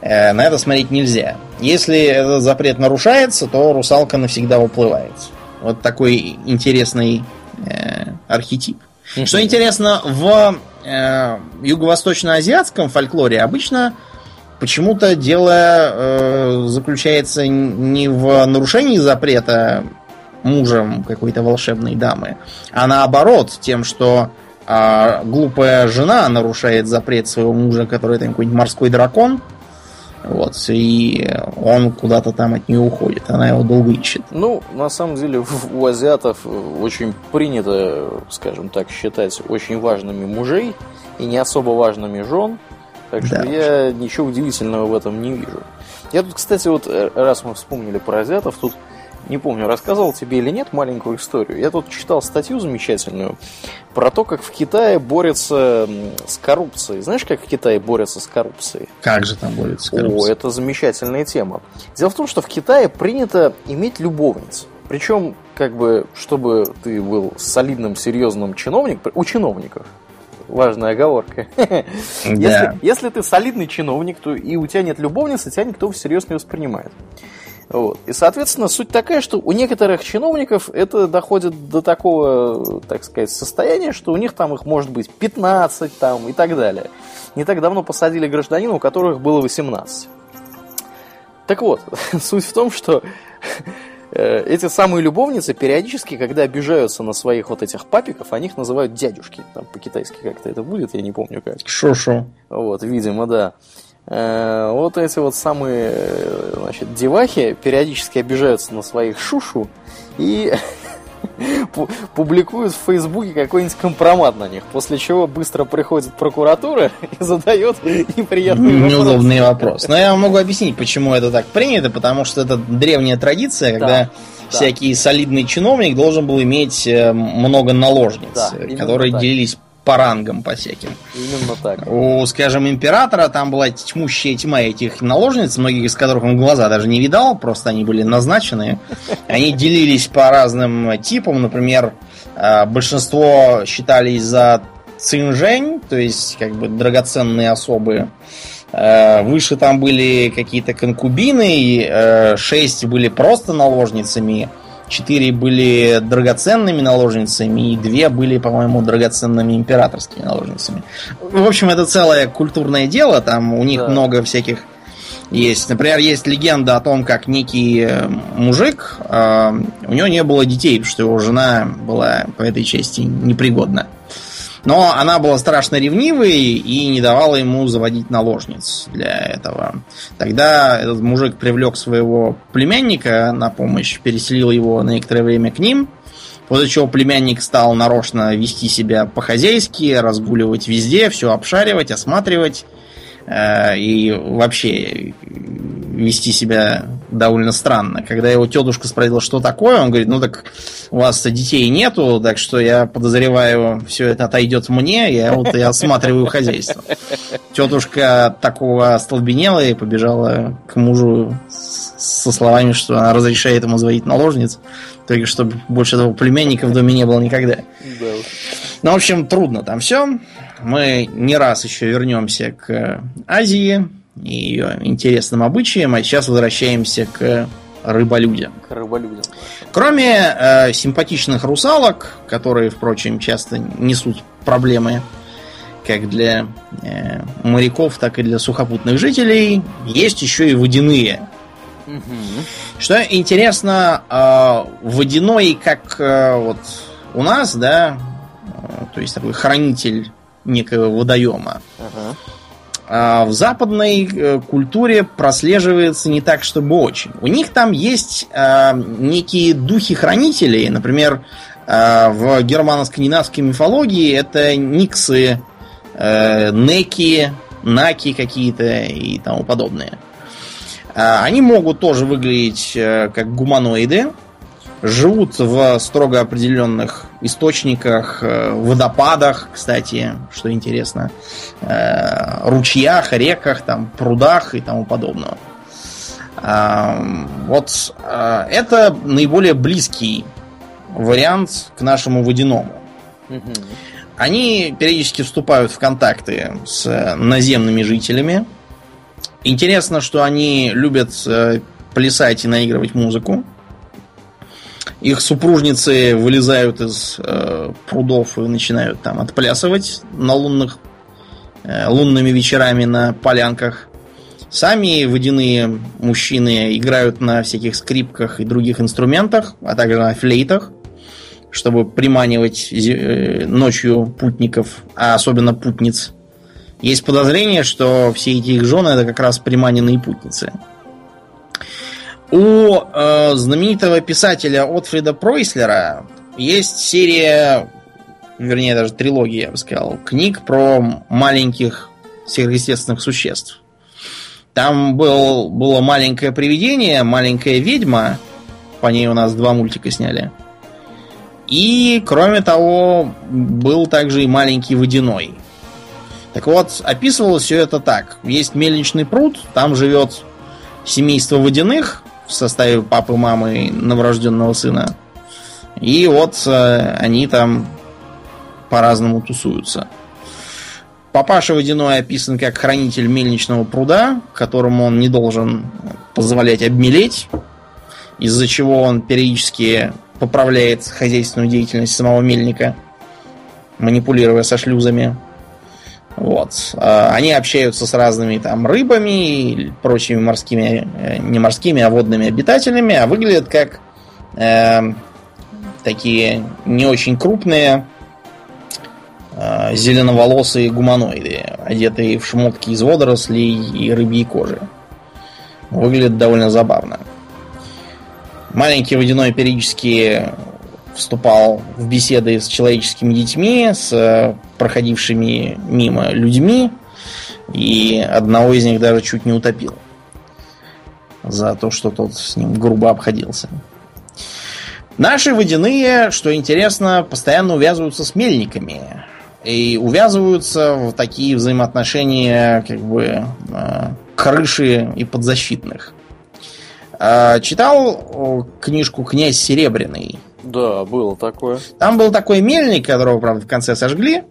Э, на это смотреть нельзя. Если этот запрет нарушается, то русалка навсегда уплывает. Вот такой интересный э, архетип. Что интересно, в э, юго-восточно-азиатском фольклоре обычно почему-то дело э, заключается не в нарушении запрета мужем какой-то волшебной дамы, а наоборот, тем, что э, глупая жена нарушает запрет своего мужа, который там какой-нибудь морской дракон, вот, и он куда-то там от нее уходит, она его долго ищет. Ну, на самом деле, у азиатов очень принято, скажем так, считать очень важными мужей и не особо важными жен. Так что да. я ничего удивительного в этом не вижу. Я тут, кстати, вот э, раз мы вспомнили про азиатов, тут не помню, рассказывал тебе или нет маленькую историю. Я тут читал статью замечательную про то, как в Китае борются с коррупцией. Знаешь, как в Китае борются с коррупцией? Как же там борются с коррупцией? О, это замечательная тема. Дело в том, что в Китае принято иметь любовниц. Причем, как бы, чтобы ты был солидным, серьезным чиновником, у чиновников, важная оговорка. Да. Если, если ты солидный чиновник, то и у тебя нет любовницы, тебя никто всерьез не воспринимает. Вот. И, соответственно, суть такая, что у некоторых чиновников это доходит до такого, так сказать, состояния, что у них там их может быть 15 там, и так далее. Не так давно посадили гражданина, у которых было 18. Так вот, суть в том, что эти самые любовницы периодически, когда обижаются на своих вот этих папиков, они их называют дядюшки. Там по-китайски как-то это будет, я не помню как. Шо-шо. Вот, видимо, да. Э, вот эти вот самые э, значит, девахи периодически обижаются на своих шушу и публикуют в Фейсбуке какой-нибудь компромат на них, после чего быстро приходит прокуратура и задает неприятный вопрос. Неудобный вопрос. Но я могу объяснить, почему это так принято, потому что это древняя традиция, когда да, всякий солидный чиновник должен был иметь э, много наложниц, да, которые так. делились по рангам по всяким. Именно так. У, скажем, императора там была тьмущая тьма этих наложниц, многих из которых он глаза даже не видал, просто они были назначены. Они делились по разным типам, например, э, большинство считались за цинжень, то есть как бы драгоценные особы. Э, выше там были какие-то конкубины, э, шесть были просто наложницами, Четыре были драгоценными наложницами, и две были, по-моему, драгоценными императорскими наложницами. В общем, это целое культурное дело, там у них да. много всяких есть. Например, есть легенда о том, как некий э, мужик, э, у него не было детей, потому что его жена была по этой части непригодна. Но она была страшно ревнивой и не давала ему заводить наложниц для этого. Тогда этот мужик привлек своего племянника на помощь, переселил его на некоторое время к ним. После чего племянник стал нарочно вести себя по-хозяйски, разгуливать везде, все обшаривать, осматривать. Э, и вообще вести себя довольно странно. Когда его тетушка спросила, что такое, он говорит, ну так у вас детей нету, так что я подозреваю, все это отойдет мне, я вот и осматриваю хозяйство. Тетушка такого остолбенела и побежала к мужу со словами, что она разрешает ему заводить наложниц, только чтобы больше этого племянника в доме не было никогда. Ну, в общем, трудно там все. Мы не раз еще вернемся к Азии, и ее интересным обычаям, а сейчас возвращаемся к рыболюдям. К рыболюдям. Кроме э, симпатичных русалок, которые, впрочем, часто несут проблемы как для э, моряков, так и для сухопутных жителей, есть еще и водяные. Угу. Что интересно, э, водяной, как э, вот у нас, да, э, то есть такой хранитель некого водоема. Ага. А в западной э, культуре прослеживается не так, чтобы очень. У них там есть э, некие духи-хранители, например, э, в германо-скандинавской мифологии это никсы, э, неки, наки какие-то и тому подобное. Э, они могут тоже выглядеть как гуманоиды, живут в строго определенных источниках, э, водопадах, кстати, что интересно, э, ручьях, реках, там, прудах и тому подобное. Вот э, это наиболее близкий вариант к нашему водяному. Они периодически вступают в контакты с наземными жителями. Интересно, что они любят плясать и наигрывать музыку. Их супружницы вылезают из э, прудов и начинают там отплясывать на лунных э, лунными вечерами на полянках. Сами водяные мужчины играют на всяких скрипках и других инструментах, а также на флейтах, чтобы приманивать э, ночью путников, а особенно путниц. Есть подозрение, что все эти их жены это как раз приманенные путницы. У э, знаменитого писателя Отфрида Пройслера есть серия, вернее даже трилогия, я бы сказал, книг про маленьких сверхъестественных существ. Там был, было маленькое привидение, маленькая ведьма. По ней у нас два мультика сняли. И, кроме того, был также и маленький водяной. Так вот, описывалось все это так. Есть мельничный пруд, там живет семейство водяных в составе папы, мамы, новорожденного сына. И вот э, они там по-разному тусуются. Папаша Водяной описан как хранитель мельничного пруда, которому он не должен позволять обмелеть, из-за чего он периодически поправляет хозяйственную деятельность самого мельника, манипулируя со шлюзами. Вот. А, они общаются с разными там рыбами и прочими морскими, э, не морскими, а водными обитателями, а выглядят как э, такие не очень крупные э, зеленоволосые гуманоиды, одетые в шмотки из водорослей и рыбьей кожи. Выглядит довольно забавно. Маленький водяной периодически вступал в беседы с человеческими детьми, с э, проходившими мимо людьми, и одного из них даже чуть не утопил за то, что тот с ним грубо обходился. Наши водяные, что интересно, постоянно увязываются с мельниками и увязываются в такие взаимоотношения как бы э, крыши и подзащитных. А, читал книжку «Князь Серебряный»? Да, было такое. Там был такой мельник, которого, правда, в конце сожгли.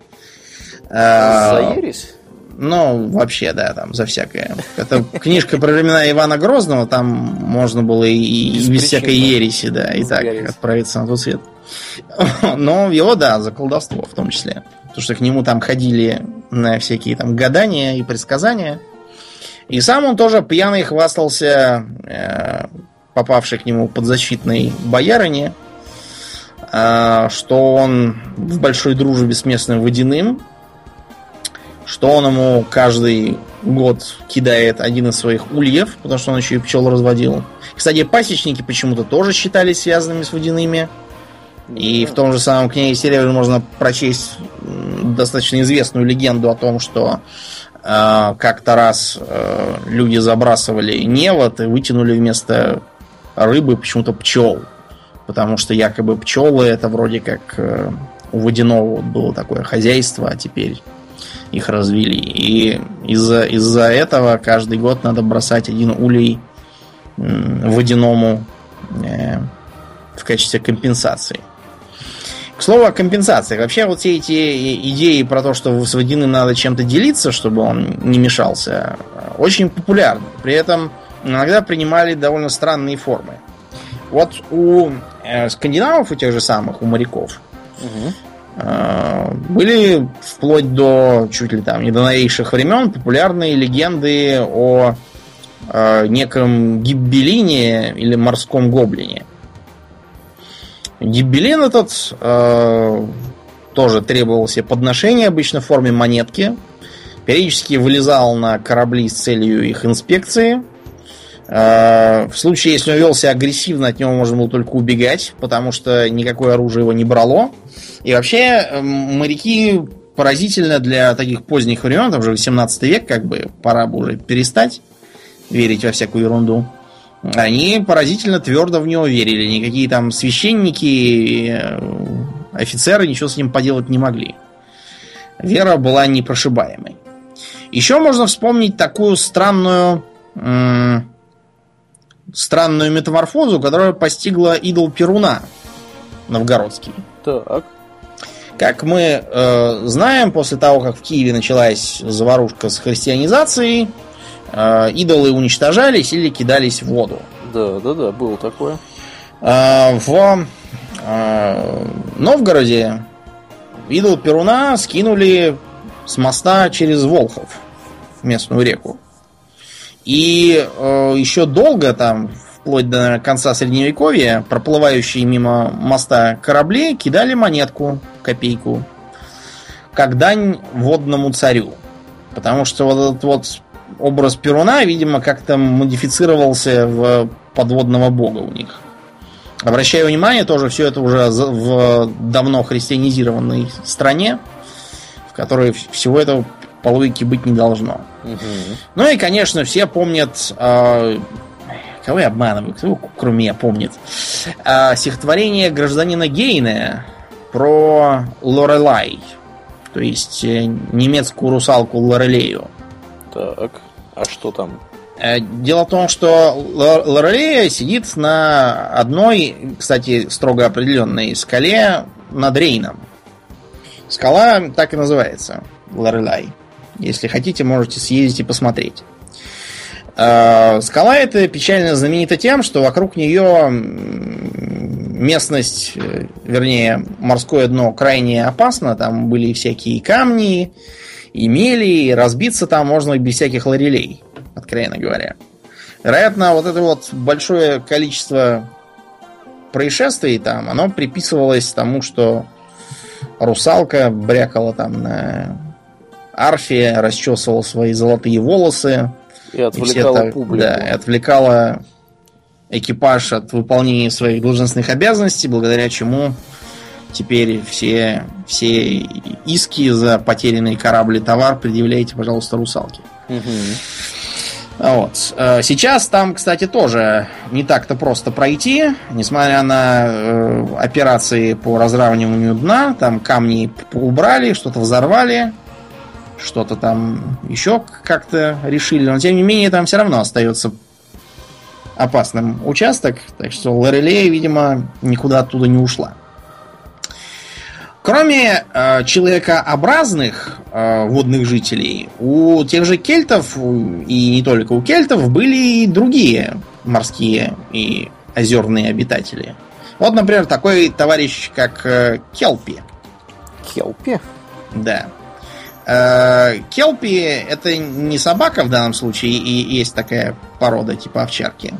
А, за ересь? Ну, вообще, да, там, за всякое. Это книжка про времена Ивана Грозного, там можно было и, и без всякой ереси, да, и так отправиться на тот свет. Но его, да, за колдовство в том числе. Потому что к нему там ходили на всякие там гадания и предсказания. И сам он тоже пьяный хвастался э, попавшей к нему подзащитной боярине, что он в большой дружбе с местным водяным, что он ему каждый год кидает один из своих ульев, потому что он еще и пчел разводил. Кстати, пасечники почему-то тоже считались связанными с водяными. И в том же самом книге Серебряном можно прочесть достаточно известную легенду о том, что э, как-то раз э, люди забрасывали невод и вытянули вместо рыбы почему-то пчел. Потому что якобы пчелы это вроде как э, у водяного было такое хозяйство, а теперь их развели. И из-за из этого каждый год надо бросать один улей водяному э, в качестве компенсации. К слову о компенсации. Вообще вот все эти идеи про то, что с водяным надо чем-то делиться, чтобы он не мешался, очень популярны. При этом иногда принимали довольно странные формы. Вот у э, скандинавов, у тех же самых, у моряков, угу. э, были вплоть до чуть ли там не до новейших времен популярные легенды о э, неком гиббелине или морском гоблине. Гибелин этот э, тоже требовал себе подношения, обычно в форме монетки. Периодически вылезал на корабли с целью их инспекции. Э, в случае, если он вел себя агрессивно, от него можно было только убегать, потому что никакое оружие его не брало. И вообще, э, моряки поразительно для таких поздних времен, там уже 18 век, как бы пора бы уже перестать верить во всякую ерунду они поразительно твердо в него верили. Никакие там священники, э, офицеры ничего с ним поделать не могли. Вера была непрошибаемой. Еще можно вспомнить такую странную странную метаморфозу, которая постигла идол Перуна новгородский. Так. Как мы э, знаем, после того, как в Киеве началась заварушка с христианизацией, э, идолы уничтожались или кидались в воду. Да, да, да, было такое. Э, в э, Новгороде идол Перуна скинули с моста через Волхов, местную реку. И э, еще долго, там, вплоть до конца средневековья, проплывающие мимо моста корабли кидали монетку, копейку, как дань водному царю. Потому что вот этот вот образ Перуна, видимо, как-то модифицировался в подводного бога у них. Обращаю внимание, тоже все это уже в давно христианизированной стране, в которой всего этого по логике быть не должно. Угу. Ну и, конечно, все помнят... Э, кого я обманываю? Кто, кроме меня, помнит? Э, стихотворение гражданина Гейна про Лорелай. То есть э, немецкую русалку Лорелею. Так, а что там? Э, дело в том, что Лорелея сидит на одной, кстати, строго определенной скале над Рейном. Скала так и называется. Лорелай. Если хотите, можете съездить и посмотреть. Э, скала эта печально знаменита тем, что вокруг нее местность, э, вернее, морское дно крайне опасно. Там были всякие камни, и мели, и разбиться там можно без всяких лорелей, откровенно говоря. Вероятно, вот это вот большое количество происшествий там, оно приписывалось тому, что русалка брякала там на арфе, расчесывала свои золотые волосы. И отвлекала и публику. Да, и отвлекала экипаж от выполнения своих должностных обязанностей, благодаря чему теперь все, все иски за потерянный корабль и товар предъявляете, пожалуйста, русалке. Вот. Э, сейчас там, кстати, тоже не так-то просто пройти, несмотря на э, операции по разравниванию дна, там камни убрали, что-то взорвали, что-то там еще как-то решили, но тем не менее там все равно остается опасным участок, так что Лорелея, видимо, никуда оттуда не ушла. Кроме э, человекообразных э, водных жителей, у тех же кельтов, и не только у кельтов, были и другие морские и озерные обитатели. Вот, например, такой товарищ, как э, Келпи. Келпи? Да. Э, Келпи это не собака в данном случае, и есть такая порода типа овчарки.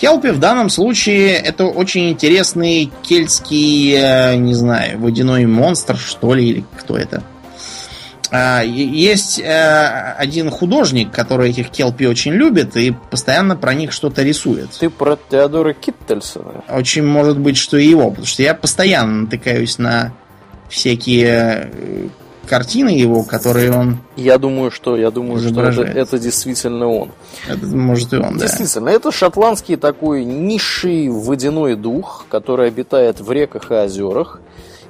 Келпи в данном случае это очень интересный кельтский, э, не знаю, водяной монстр, что ли, или кто это. А, есть э, один художник, который этих келпи очень любит и постоянно про них что-то рисует. Ты про Теодора Киттельсона? Очень может быть, что и его, потому что я постоянно натыкаюсь на всякие картины его, которые он. Я думаю, что я думаю, что это, это действительно он. Это может и он, да. Действительно, это шотландский такой низший водяной дух, который обитает в реках и озерах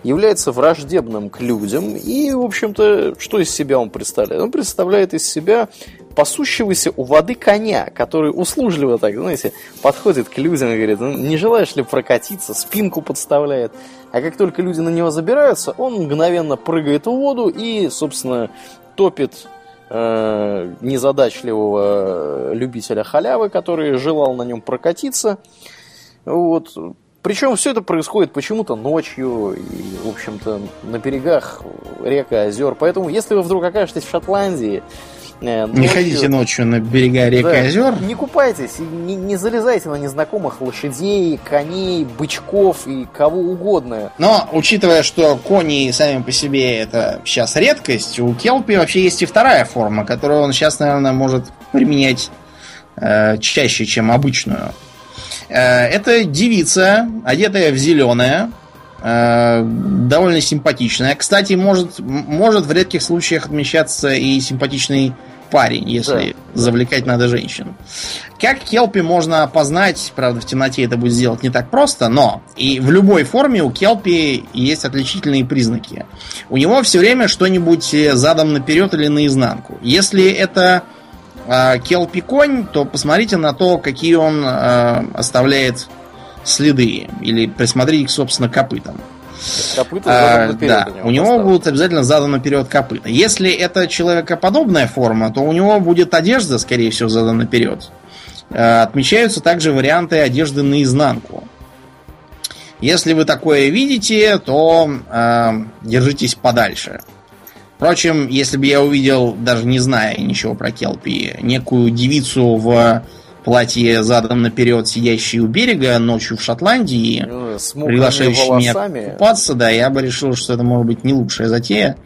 является враждебным к людям. И, в общем-то, что из себя он представляет? Он представляет из себя пасущегося у воды коня, который услужливо так, знаете, подходит к людям и говорит, ну, не желаешь ли прокатиться, спинку подставляет. А как только люди на него забираются, он мгновенно прыгает в воду и, собственно, топит э, незадачливого любителя халявы, который желал на нем прокатиться. Вот. Причем все это происходит почему-то ночью и, в общем-то, на берегах рек и озер. Поэтому, если вы вдруг окажетесь в Шотландии, Ночью... Э, не ходите ночью на берега рек да, и озер. Не купайтесь, не, не залезайте на незнакомых лошадей, коней, бычков и кого угодно. Но, учитывая, что кони сами по себе это сейчас редкость, у Келпи вообще есть и вторая форма, которую он сейчас, наверное, может применять э, чаще, чем обычную. Э, это девица, одетая в зеленое, э, довольно симпатичная. Кстати, может, может в редких случаях отмечаться и симпатичный парень, если да. завлекать надо женщину. Как Келпи можно опознать, правда, в темноте это будет сделать не так просто, но и в любой форме у Келпи есть отличительные признаки. У него все время что-нибудь э, задом наперед или наизнанку. Если это э, Келпи конь, то посмотрите на то, какие он э, оставляет следы, или присмотрите к, собственно, копытам. Копыта а, да, у него поставить. будут обязательно заданы наперед копыта. Если это человекоподобная форма, то у него будет одежда, скорее всего, задана наперед. А, отмечаются также варианты одежды наизнанку. Если вы такое видите, то э, держитесь подальше. Впрочем, если бы я увидел, даже не зная ничего про Келпи, некую девицу в платье задом наперед, сидящей у берега ночью в Шотландии, Ну, с приглашающий меня купаться, да, я бы решил, что это может быть не лучшая затея.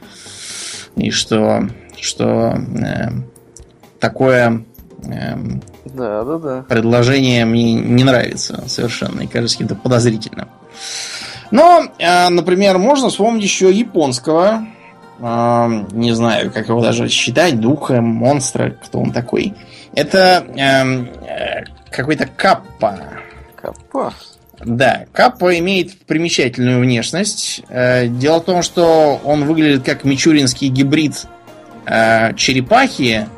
И что, что э, такое эм, Да, да, да. предложение мне не нравится совершенно и кажется каким-то подозрительным. Но, э, например, можно вспомнить еще японского, э, не знаю, как его даже считать, духа, монстра, кто он такой. Это эм, э, какой-то каппа. Капа. Да, Каппа имеет примечательную внешность. Э, Дело в том, что он выглядит как мичуринский гибрид э, черепахи,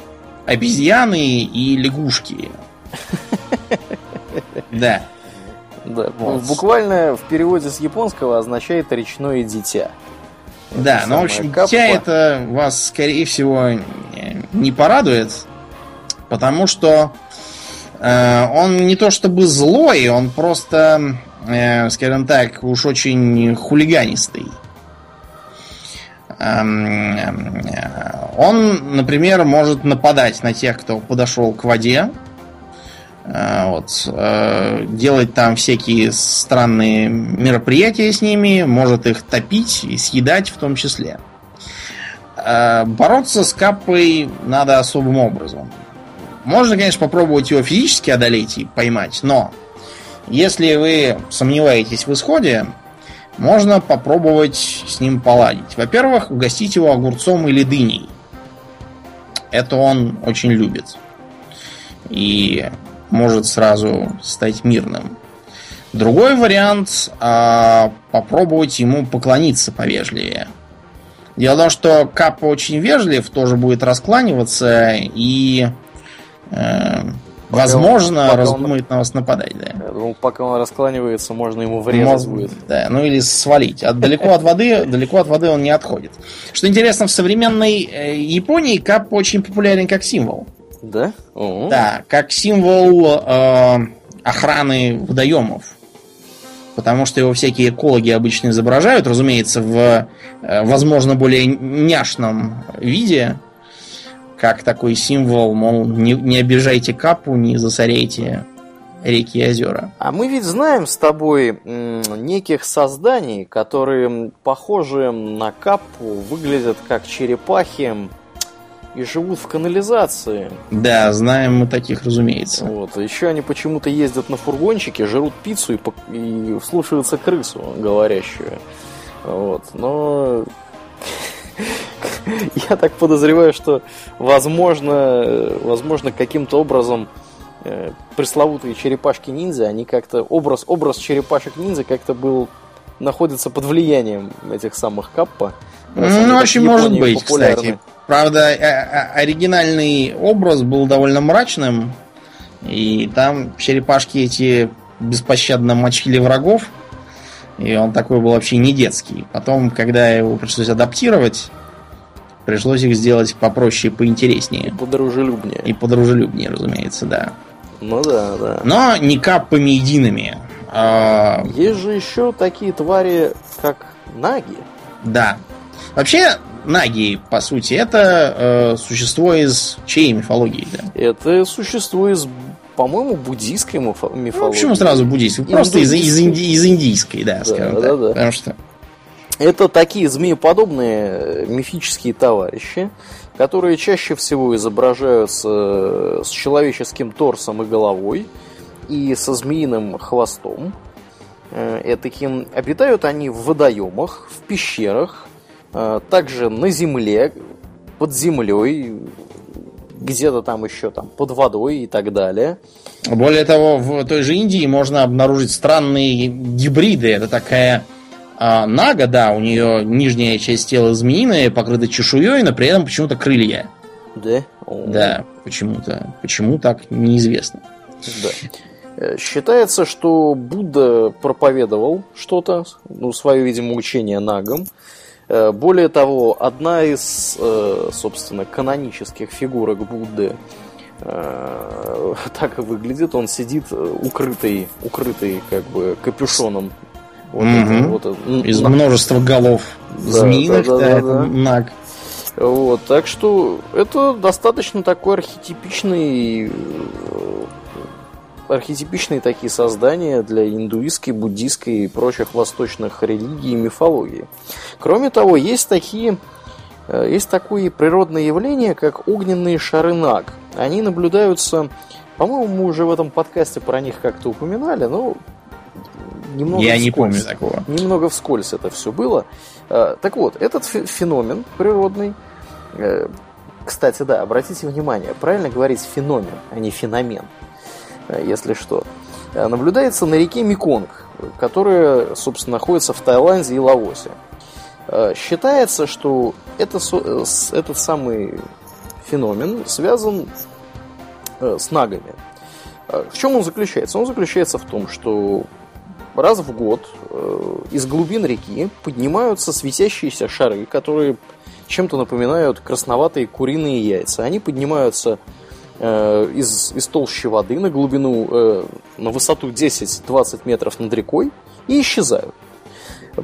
обезьяны и лягушки. Да. Да, Вот. буквально в переводе с японского означает речное дитя. Да, Это но, в самое общем, Каппа. дитя это вас, скорее всего, не порадует, потому что э, он не то чтобы злой, он просто, э, скажем так, уж очень хулиганистый. Эм, э, Он, например, может нападать на тех, кто подошел к воде, Э, вот, э, делать там всякие странные мероприятия с ними, может их топить и съедать в том числе. Бороться с капой надо особым образом. Можно, конечно, попробовать его физически одолеть и поймать, но если вы сомневаетесь в исходе, можно попробовать с ним поладить. Во-первых, угостить его огурцом или дыней. Это он очень любит. И может сразу стать мирным. Другой вариант а, попробовать ему поклониться повежливее. Дело в том, что Капа очень вежлив, тоже будет раскланиваться и, возможно, пока он- раздумает на вас нападать. Да. Я думал, пока он раскланивается, можно ему врезать Может, будет. Да, ну или свалить. А далеко от воды, далеко от воды он не отходит. Что интересно, в современной э, Японии Капа очень популярен как символ. Да? Да, как символ э, охраны водоемов. Потому что его всякие экологи обычно изображают, разумеется, в, э, возможно, более няшном виде, как такой символ, мол, не, не обижайте капу, не засоряйте реки и озера. А мы ведь знаем с тобой неких созданий, которые похожи на капу, выглядят как черепахи и живут в канализации. Да, знаем мы таких, разумеется. Вот. Еще они почему-то ездят на фургончике, жрут пиццу и, и слушаются крысу говорящую. Вот. Но я так подозреваю, что возможно, возможно каким-то образом э, пресловутые черепашки-ниндзя, они как-то образ образ черепашек-ниндзя как-то был находится под влиянием этих самых каппа. Ну, так очень в может быть, популярны. кстати. Правда, оригинальный образ был довольно мрачным, и там черепашки эти беспощадно мочили врагов, и он такой был вообще не детский. Потом, когда его пришлось адаптировать, пришлось их сделать попроще и поинтереснее. Подружелюбнее. И подружелюбнее, разумеется, да. Ну да, да. Но не каппами едиными. А, Есть же еще такие твари, как наги. Да. Вообще, наги, по сути, это э, существо из чьей мифологии, да? Это существо из, по-моему, буддийской мифо- Ну, мифологии. почему сразу буддийский? Просто из, из, инди- из индийской, да, скажем да, так. да. Потому что Это такие змееподобные э, мифические товарищи, которые чаще всего изображаются э, с человеческим торсом и головой и со змеиным хвостом. Этаким. Обитают они в водоемах, в пещерах, э, также на земле, под землей, где-то там еще там под водой и так далее. Более того, в той же Индии можно обнаружить странные гибриды. Это такая а, нага, да, у нее нижняя часть тела змеиная, покрыта чешуей, но при этом почему-то крылья. Да? О. Да, почему-то. Почему так, неизвестно. Да. Э, Считается, что Будда проповедовал что-то, ну, свое, видимо, учение нагам. Э, Более того, одна из, э, собственно, канонических фигурок Будды э, так и выглядит. Он сидит укрытый, укрытый как бы капюшоном. Вот Мгм. это- вот это, Из на- множества голов Да, змеиных, да, да, да, это да. наг. Вот, так что это достаточно такой архетипичный архетипичные такие создания для индуистской, буддийской и прочих восточных религий и мифологии. Кроме того, есть такие э, есть такое природное явление, как огненные шары Наг. Они наблюдаются, по-моему, мы уже в этом подкасте про них как-то упоминали, но немного Я вскользь, не помню такого. Немного вскользь это все было. Э, так вот, этот феномен природный, э, кстати, да, обратите внимание, правильно говорить феномен, а не феномен. Э, если что, э, наблюдается на реке Меконг, которая, собственно, находится в Таиланде и Лаосе. Э, считается, что это, этот самый феномен связан с нагами. В чем он заключается? Он заключается в том, что раз в год из глубин реки поднимаются светящиеся шары, которые чем-то напоминают красноватые куриные яйца. Они поднимаются Э, из, из толщи воды на глубину, э, на высоту 10-20 метров над рекой и исчезают.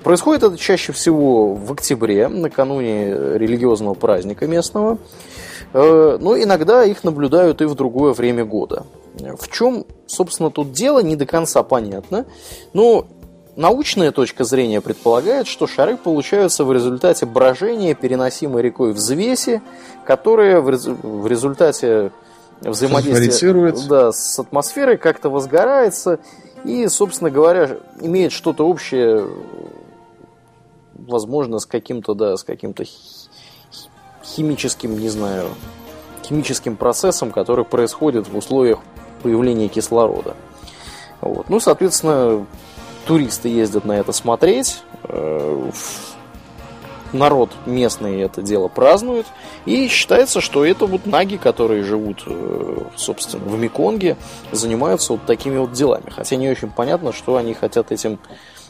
Происходит это чаще всего в октябре, накануне религиозного праздника местного. Э, но иногда их наблюдают и в другое время года. В чем, собственно, тут дело, не до конца понятно. Но научная точка зрения предполагает, что шары получаются в результате брожения, переносимой рекой взвеси, которая в результате взаимодействие да, с атмосферой, как-то возгорается и, собственно говоря, имеет что-то общее, возможно, с каким-то, да, с каким-то химическим, не знаю, химическим процессом, который происходит в условиях появления кислорода. Вот. Ну, соответственно, туристы ездят на это смотреть. Э, народ местный это дело празднует. И считается, что это вот наги, которые живут, э, собственно, в Меконге, занимаются вот такими вот делами. Хотя не очень понятно, что они хотят этим,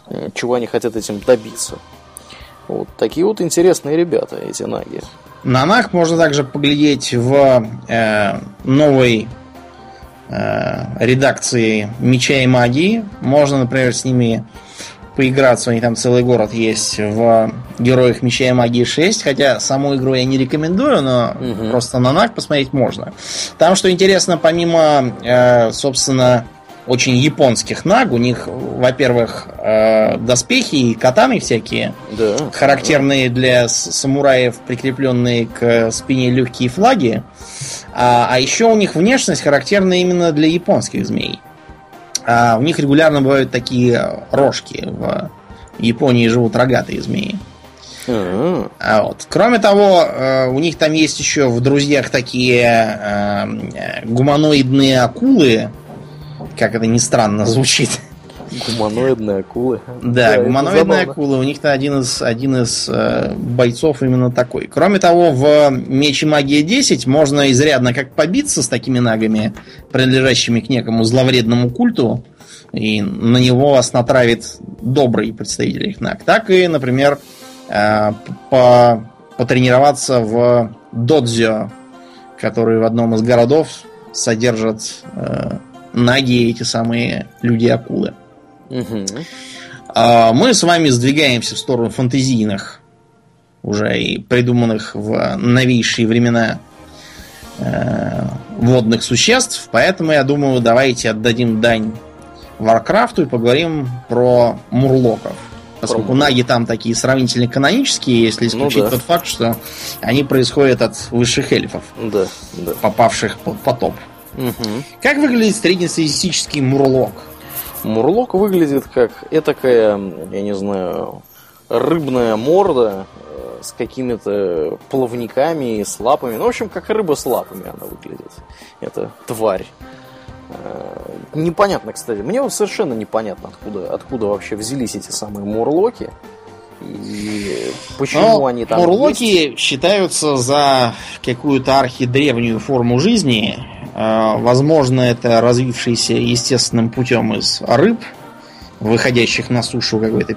э, чего они хотят этим добиться. Вот такие вот интересные ребята, эти наги. На наг можно также поглядеть в э, новой э, редакции Меча и Магии. Можно, например, с ними поиграться. У них там целый город есть в Героях Меча и Магии 6. Хотя саму игру я не рекомендую, но угу. просто на НАК посмотреть можно. Там, что интересно, помимо, э, собственно, очень японских наг. У них, во-первых, э, доспехи и катаны всякие, да, характерные для самураев, прикрепленные к спине легкие флаги. А, а еще у них внешность характерна именно для японских змей. А у них регулярно бывают такие рожки. В Японии живут рогатые змеи. А вот. Кроме того, э, у них там есть еще в друзьях такие э, гуманоидные акулы. Как это ни странно звучит. Гуманоидные акулы. Да, да гуманоидные акулы. У них-то один из, один из э, бойцов именно такой. Кроме того, в Меч и Магия 10 можно изрядно как побиться с такими нагами, принадлежащими к некому зловредному культу, и на него вас натравит добрый представитель их наг. Так и, например, э, по, потренироваться в додзё, который в одном из городов содержат э, наги эти самые люди-акулы. Угу. Мы с вами сдвигаемся в сторону фантазийных, уже и придуманных в новейшие времена э, водных существ. Поэтому я думаю, давайте отдадим дань Варкрафту и поговорим про мурлоков. Поскольку про... наги там такие сравнительно канонические, если ну исключить ну, да. тот факт, что они происходят от высших эльфов, да, да. попавших под потоп. Угу. Как выглядит среднестатистический мурлок? Мурлок выглядит как этакая, я не знаю, рыбная морда э, с какими-то плавниками и с лапами. Ну, в общем, как рыба с лапами она выглядит. Это тварь. Э, непонятно, кстати. Мне вот совершенно непонятно, откуда, откуда вообще взялись эти самые мурлоки. И почему Но они там Мурлоки есть? считаются за какую-то архидревнюю форму жизни, возможно, это развившийся естественным путем из рыб, выходящих на сушу какое-то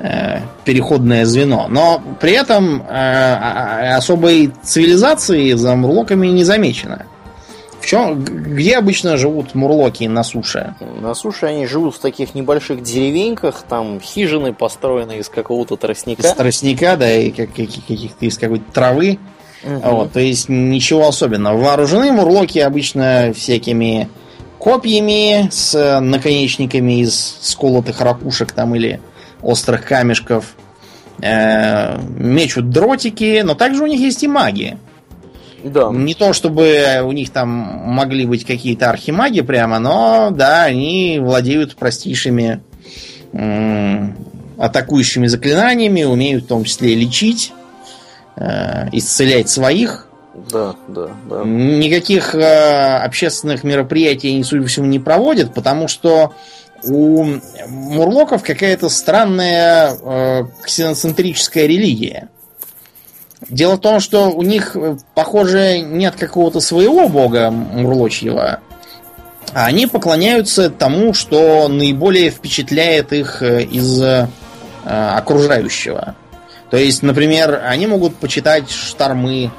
э, переходное звено. Но при этом э, особой цивилизации за мурлоками не замечено. В чем, где обычно живут мурлоки на суше? На суше они живут в таких небольших деревеньках, там хижины построены из какого-то тростника. Из тростника, да, и как, каких-то из какой-то травы. Угу. Вот, то есть ничего особенного. Вооружены мурлоки обычно всякими копьями с наконечниками из сколотых ракушек там или острых камешков. Э, мечут дротики, но также у них есть и маги. Да. Не то чтобы у них там могли быть какие-то архимаги прямо, но да, они владеют простейшими атакующими заклинаниями, умеют в том числе лечить, э, исцелять своих. Да, да, да. Никаких э, общественных мероприятий они, судя по всему, не проводят, потому что у мурлоков какая-то странная э, ксеноцентрическая религия. Дело в том, что у них, э, похоже, нет какого-то своего бога мурлочьего, а они поклоняются тому, что наиболее впечатляет их э, из э, окружающего. То есть, например, они могут почитать штормы,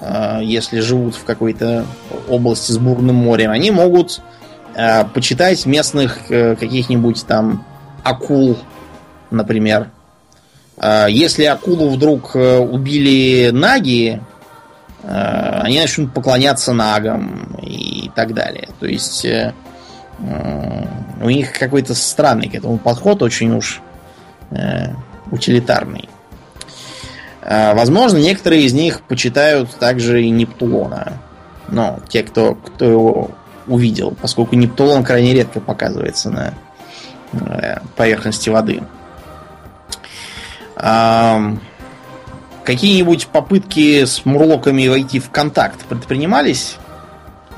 э, если живут в какой-то области с бурным морем. Они могут э, почитать местных э, каких-нибудь там акул, например. Если акулу вдруг убили наги, они начнут поклоняться нагам и так далее. То есть у них какой-то странный к этому подход, очень уж утилитарный. А, возможно, некоторые из них почитают также и Нептулона. Но те, кто, кто его увидел, поскольку Нептулон крайне редко показывается на поверхности воды. Какие-нибудь попытки с мурлоками войти в контакт предпринимались?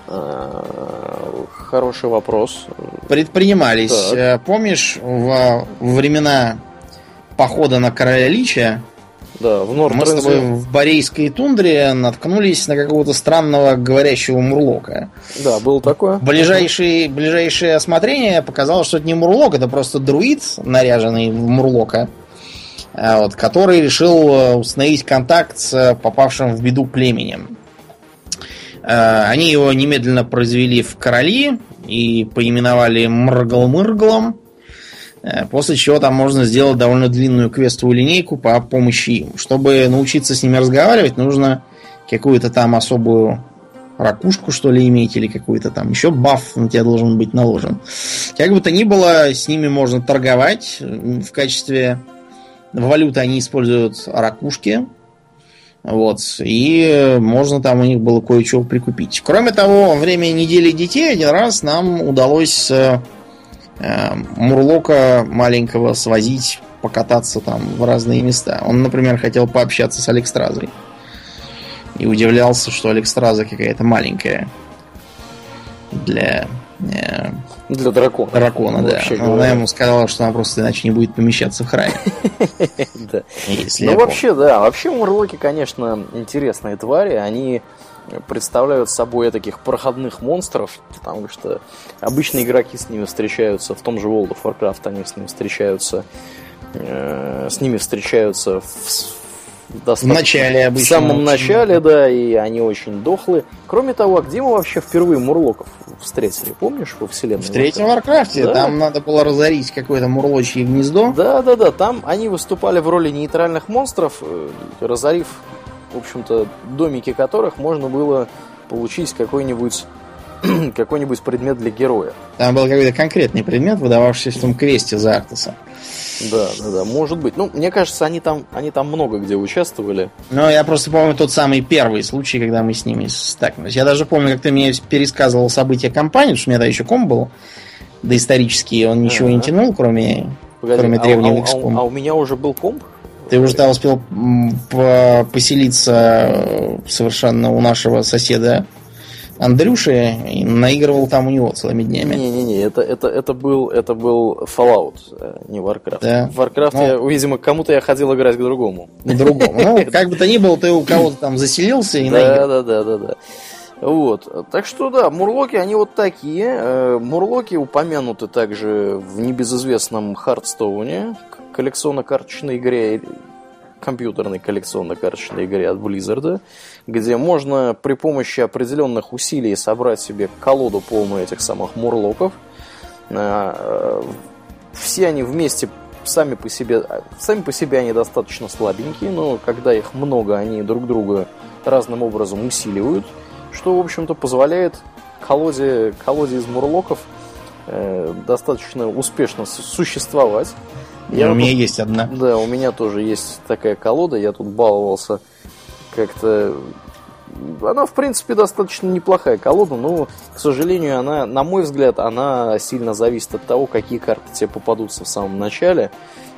А, хороший вопрос. Предпринимались. Так. Э, помнишь, во времена похода на короля Лича да, в Мы с тобой в Борейской тундре наткнулись на какого-то странного говорящего мурлока. Да, было такое. Ближайшее, ближайшее осмотрение показало, что это не мурлок, это просто друид, наряженный в мурлока. Э, вот, который решил э, установить контакт с э, попавшим в беду племенем. Они его немедленно произвели в короли и поименовали Мргл-Мырглом, после чего там можно сделать довольно длинную квестовую линейку по помощи им. Чтобы научиться с ними разговаривать, нужно какую-то там особую ракушку, что ли, иметь, или какой-то там еще баф на тебя должен быть наложен. Как бы то ни было, с ними можно торговать в качестве валюты они используют ракушки. Вот. И можно там у них было кое-чего прикупить. Кроме того, во время недели детей один раз нам удалось э, Мурлока маленького свозить покататься там в разные места. Он, например, хотел пообщаться с Алекстразой. И удивлялся, что Алекстраза какая-то маленькая для э, для дракона. Дракона, да. Она ему сказала, что она просто иначе не будет помещаться в храме. Ну, вообще, да. Вообще, мурлоки, конечно, интересные твари. Они представляют собой таких проходных монстров, потому что обычные игроки с ними встречаются, в том же World of Warcraft они с ними встречаются, э, с ними встречаются в в начале обычно. В самом начале, да, и они очень дохлые. Кроме того, а где мы вообще впервые Мурлоков встретили? Помнишь, во вселенной? В третьем Варкрафте. Да. Там надо было разорить какое-то мурлочье гнездо. Да, да, да. Там они выступали в роли нейтральных монстров, э, разорив, в общем-то, домики которых можно было получить какой-нибудь какой-нибудь предмет для героя. Там был какой-то конкретный предмет, выдававшийся в том квесте за Артаса. Да, да, да, может быть. Ну, мне кажется, они там, они там много где участвовали. Ну, я просто помню тот самый первый случай, когда мы с ними стакнулись. Я даже помню, как ты мне пересказывал события кампании, потому что у меня тогда еще ком был доисторический, он ничего А-а-а. не тянул, кроме, Погоди, кроме а, древнего а. А, а у меня уже был комп? Ты уже там успел поселиться совершенно у нашего соседа Андрюши и наигрывал там у него целыми днями. Не-не-не, это, это, это, был, это был Fallout, э, не Warcraft. Да. В Warcraft, ну, я, видимо, кому-то я ходил играть к другому. К другому. Ну, как бы то ни было, ты у кого-то там заселился и наиграл. Да, да, да, да. Вот. Так что да, мурлоки, они вот такие. Э, мурлоки упомянуты также в небезызвестном Хардстоуне, коллекционно-карточной игре компьютерной коллекционно-карточной игре от Blizzard, где можно при помощи определенных усилий собрать себе колоду полную этих самых мурлоков. Э, все они вместе сами по себе, сами по себе они достаточно слабенькие, но когда их много, они друг друга разным образом усиливают, что, в общем-то, позволяет колоде, колоде из мурлоков э, достаточно успешно существовать. Я у меня есть одна. Да, у меня тоже есть такая колода, я тут баловался как-то... Она, в принципе, достаточно неплохая колода, но, к сожалению, она, на мой взгляд, она сильно зависит от того, какие карты тебе попадутся в самом начале.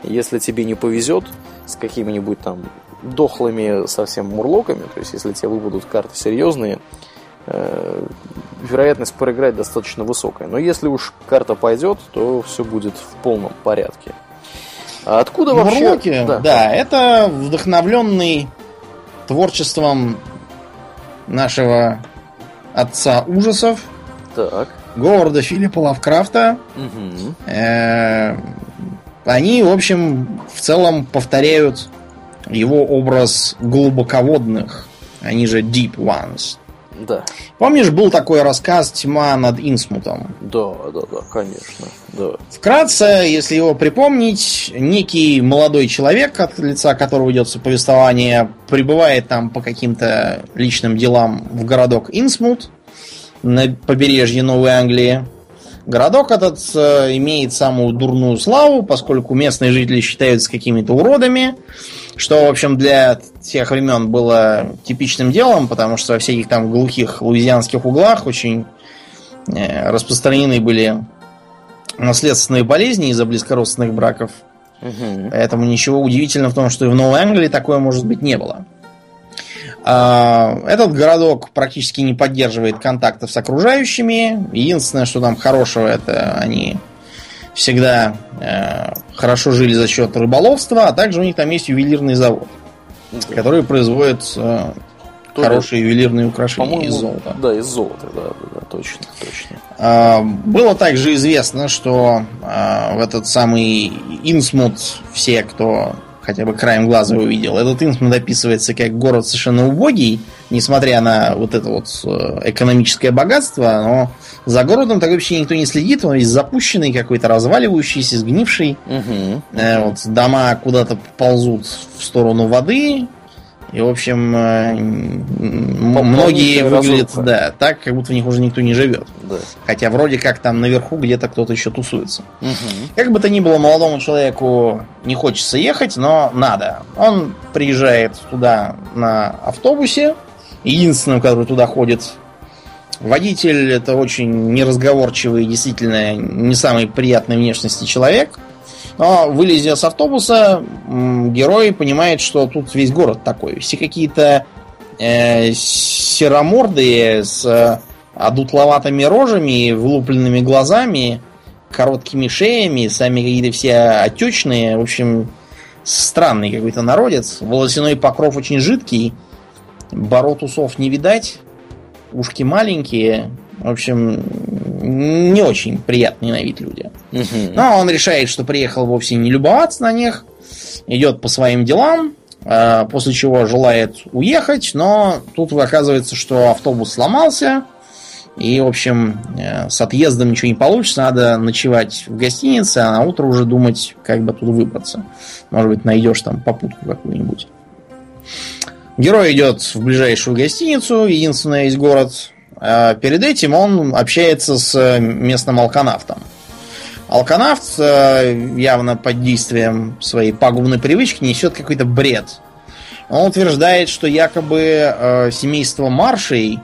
Если тебе не повезет с какими-нибудь там дохлыми совсем мурлоками, то есть если тебе выпадут карты серьезные, э, вероятность проиграть достаточно высокая. Но если уж карта пойдет, то все будет в полном порядке. А откуда вообще... Мурлоки, да. да, это вдохновленный творчеством нашего отца ужасов, так. Говарда Филиппа Лавкрафта. Угу. Э, они, в общем, в целом повторяют его образ глубоководных, они же Deep Ones. Да. Помнишь, был такой рассказ «Тьма над Инсмутом»? Да, да, да, конечно. Да. Вкратце, если его припомнить, некий молодой человек, от лица которого идется повествование, прибывает там по каким-то личным делам в городок Инсмут на побережье Новой Англии. Городок этот э, имеет самую дурную славу, поскольку местные жители считаются какими-то уродами, что, в общем, для тех времен было типичным делом, потому что во всяких там глухих луизианских углах очень э, распространены были наследственные болезни из-за близкородственных браков. Угу. Поэтому ничего удивительного в том, что и в Новой Англии такое, может быть, не было. А, этот городок практически не поддерживает контактов с окружающими. Единственное, что там хорошего, это они всегда э, хорошо жили за счет рыболовства, а также у них там есть ювелирный завод, который производит э, хорошие ювелирные украшения из золота. Да, из золота, да, да, да точно, точно. А, было также известно, что а, в этот самый Инсмут все, кто хотя бы краем глаза увидел. Этот Инсмут описывается как город совершенно убогий, несмотря на вот это вот э, экономическое богатство, но за городом так вообще никто не следит, он весь запущенный, какой-то разваливающийся, сгнивший. Угу. вот дома куда-то ползут в сторону воды, и, в общем, э, многие выглядят да, так, как будто в них уже никто не живет. Да. Хотя вроде как там наверху где-то кто-то еще тусуется. Угу. Как бы то ни было, молодому человеку не хочется ехать, но надо. Он приезжает туда на автобусе, единственным, который туда ходит. Водитель это очень неразговорчивый, действительно не самой приятной внешности человек. Но вылезя с автобуса, герой понимает, что тут весь город такой. Все какие-то э, серомордые с э, одутловатыми рожами, вылупленными глазами, короткими шеями, сами какие-то все отечные. В общем, странный какой-то народец. Волосяной покров очень жидкий. Бород усов не видать. Ушки маленькие. В общем, не очень приятные на вид люди. Но он решает, что приехал вовсе не любоваться на них, идет по своим делам, а, после чего желает уехать, но тут оказывается, что автобус сломался, и, в общем, э, с отъездом ничего не получится, надо ночевать в гостинице, а на утро уже думать, как бы тут выбраться. Может быть, найдешь там попутку какую-нибудь. Герой идет в ближайшую гостиницу, единственная из город, перед этим он общается с э, местным алканавтом. Алканавт э, явно под действием своей пагубной привычки несет какой-то бред. Он утверждает, что якобы э, семейство Маршей,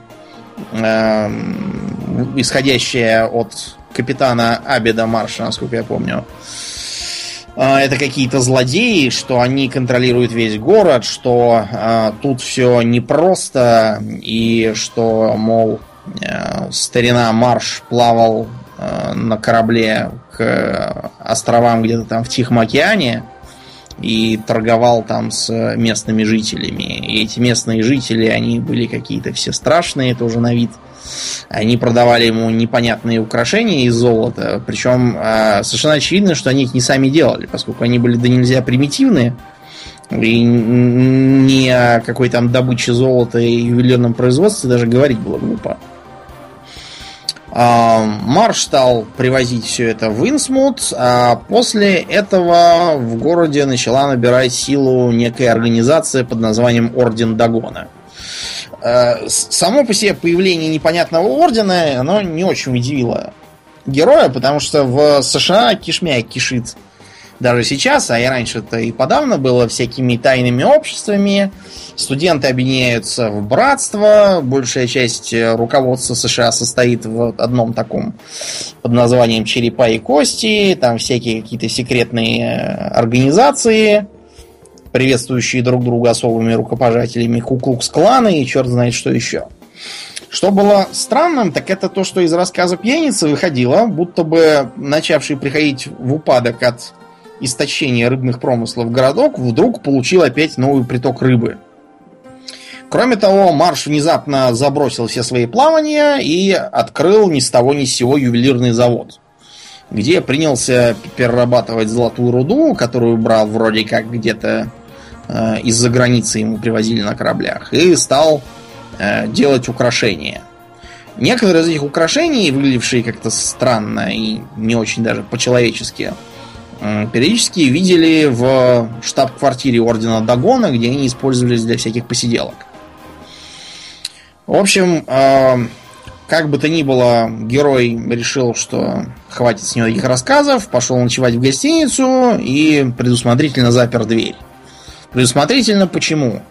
исходящее от капитана Абеда Марша, насколько я помню, это какие-то злодеи, что они контролируют весь город, что э, тут все непросто, и что, мол, Э, старина Марш плавал э, на корабле к островам где-то там в Тихом океане и торговал там с местными жителями. И эти местные жители, они были какие-то все страшные, тоже на вид. Они продавали ему непонятные украшения из золота. Причем э, совершенно очевидно, что они их не сами делали, поскольку они были да нельзя примитивные. И ни о какой там добыче золота и ювелирном производстве даже говорить было глупо. А, Марш стал привозить все это в Инсмут, а после этого в городе начала набирать силу некая организация под названием Орден Дагона. А, само по себе появление непонятного ордена, оно не очень удивило героя, потому что в США кишмя кишит даже сейчас, а и раньше-то и подавно было всякими тайными обществами. Студенты объединяются в братство. Большая часть э, руководства США состоит в одном таком под названием черепа и кости. Там всякие какие-то секретные э, организации, приветствующие друг друга особыми рукопожателями, куклукс-кланы и черт знает что еще. Что было странным, так это то, что из рассказа пьяницы выходило, будто бы начавший приходить в упадок от истощения рыбных промыслов городок вдруг получил опять новый приток рыбы. Кроме того, Марш внезапно забросил все свои плавания и открыл ни с того ни с сего ювелирный завод, где принялся перерабатывать золотую руду, которую брал вроде как где-то э, из-за границы ему привозили на кораблях, и стал э, делать украшения. Некоторые из этих украшений, выглядевшие как-то странно и не очень даже по-человечески, периодически видели в штаб-квартире Ордена Дагона, где они использовались для всяких посиделок. В общем, э, как бы то ни было, герой решил, что хватит с него таких рассказов, пошел ночевать в гостиницу и предусмотрительно запер дверь. Предусмотрительно почему?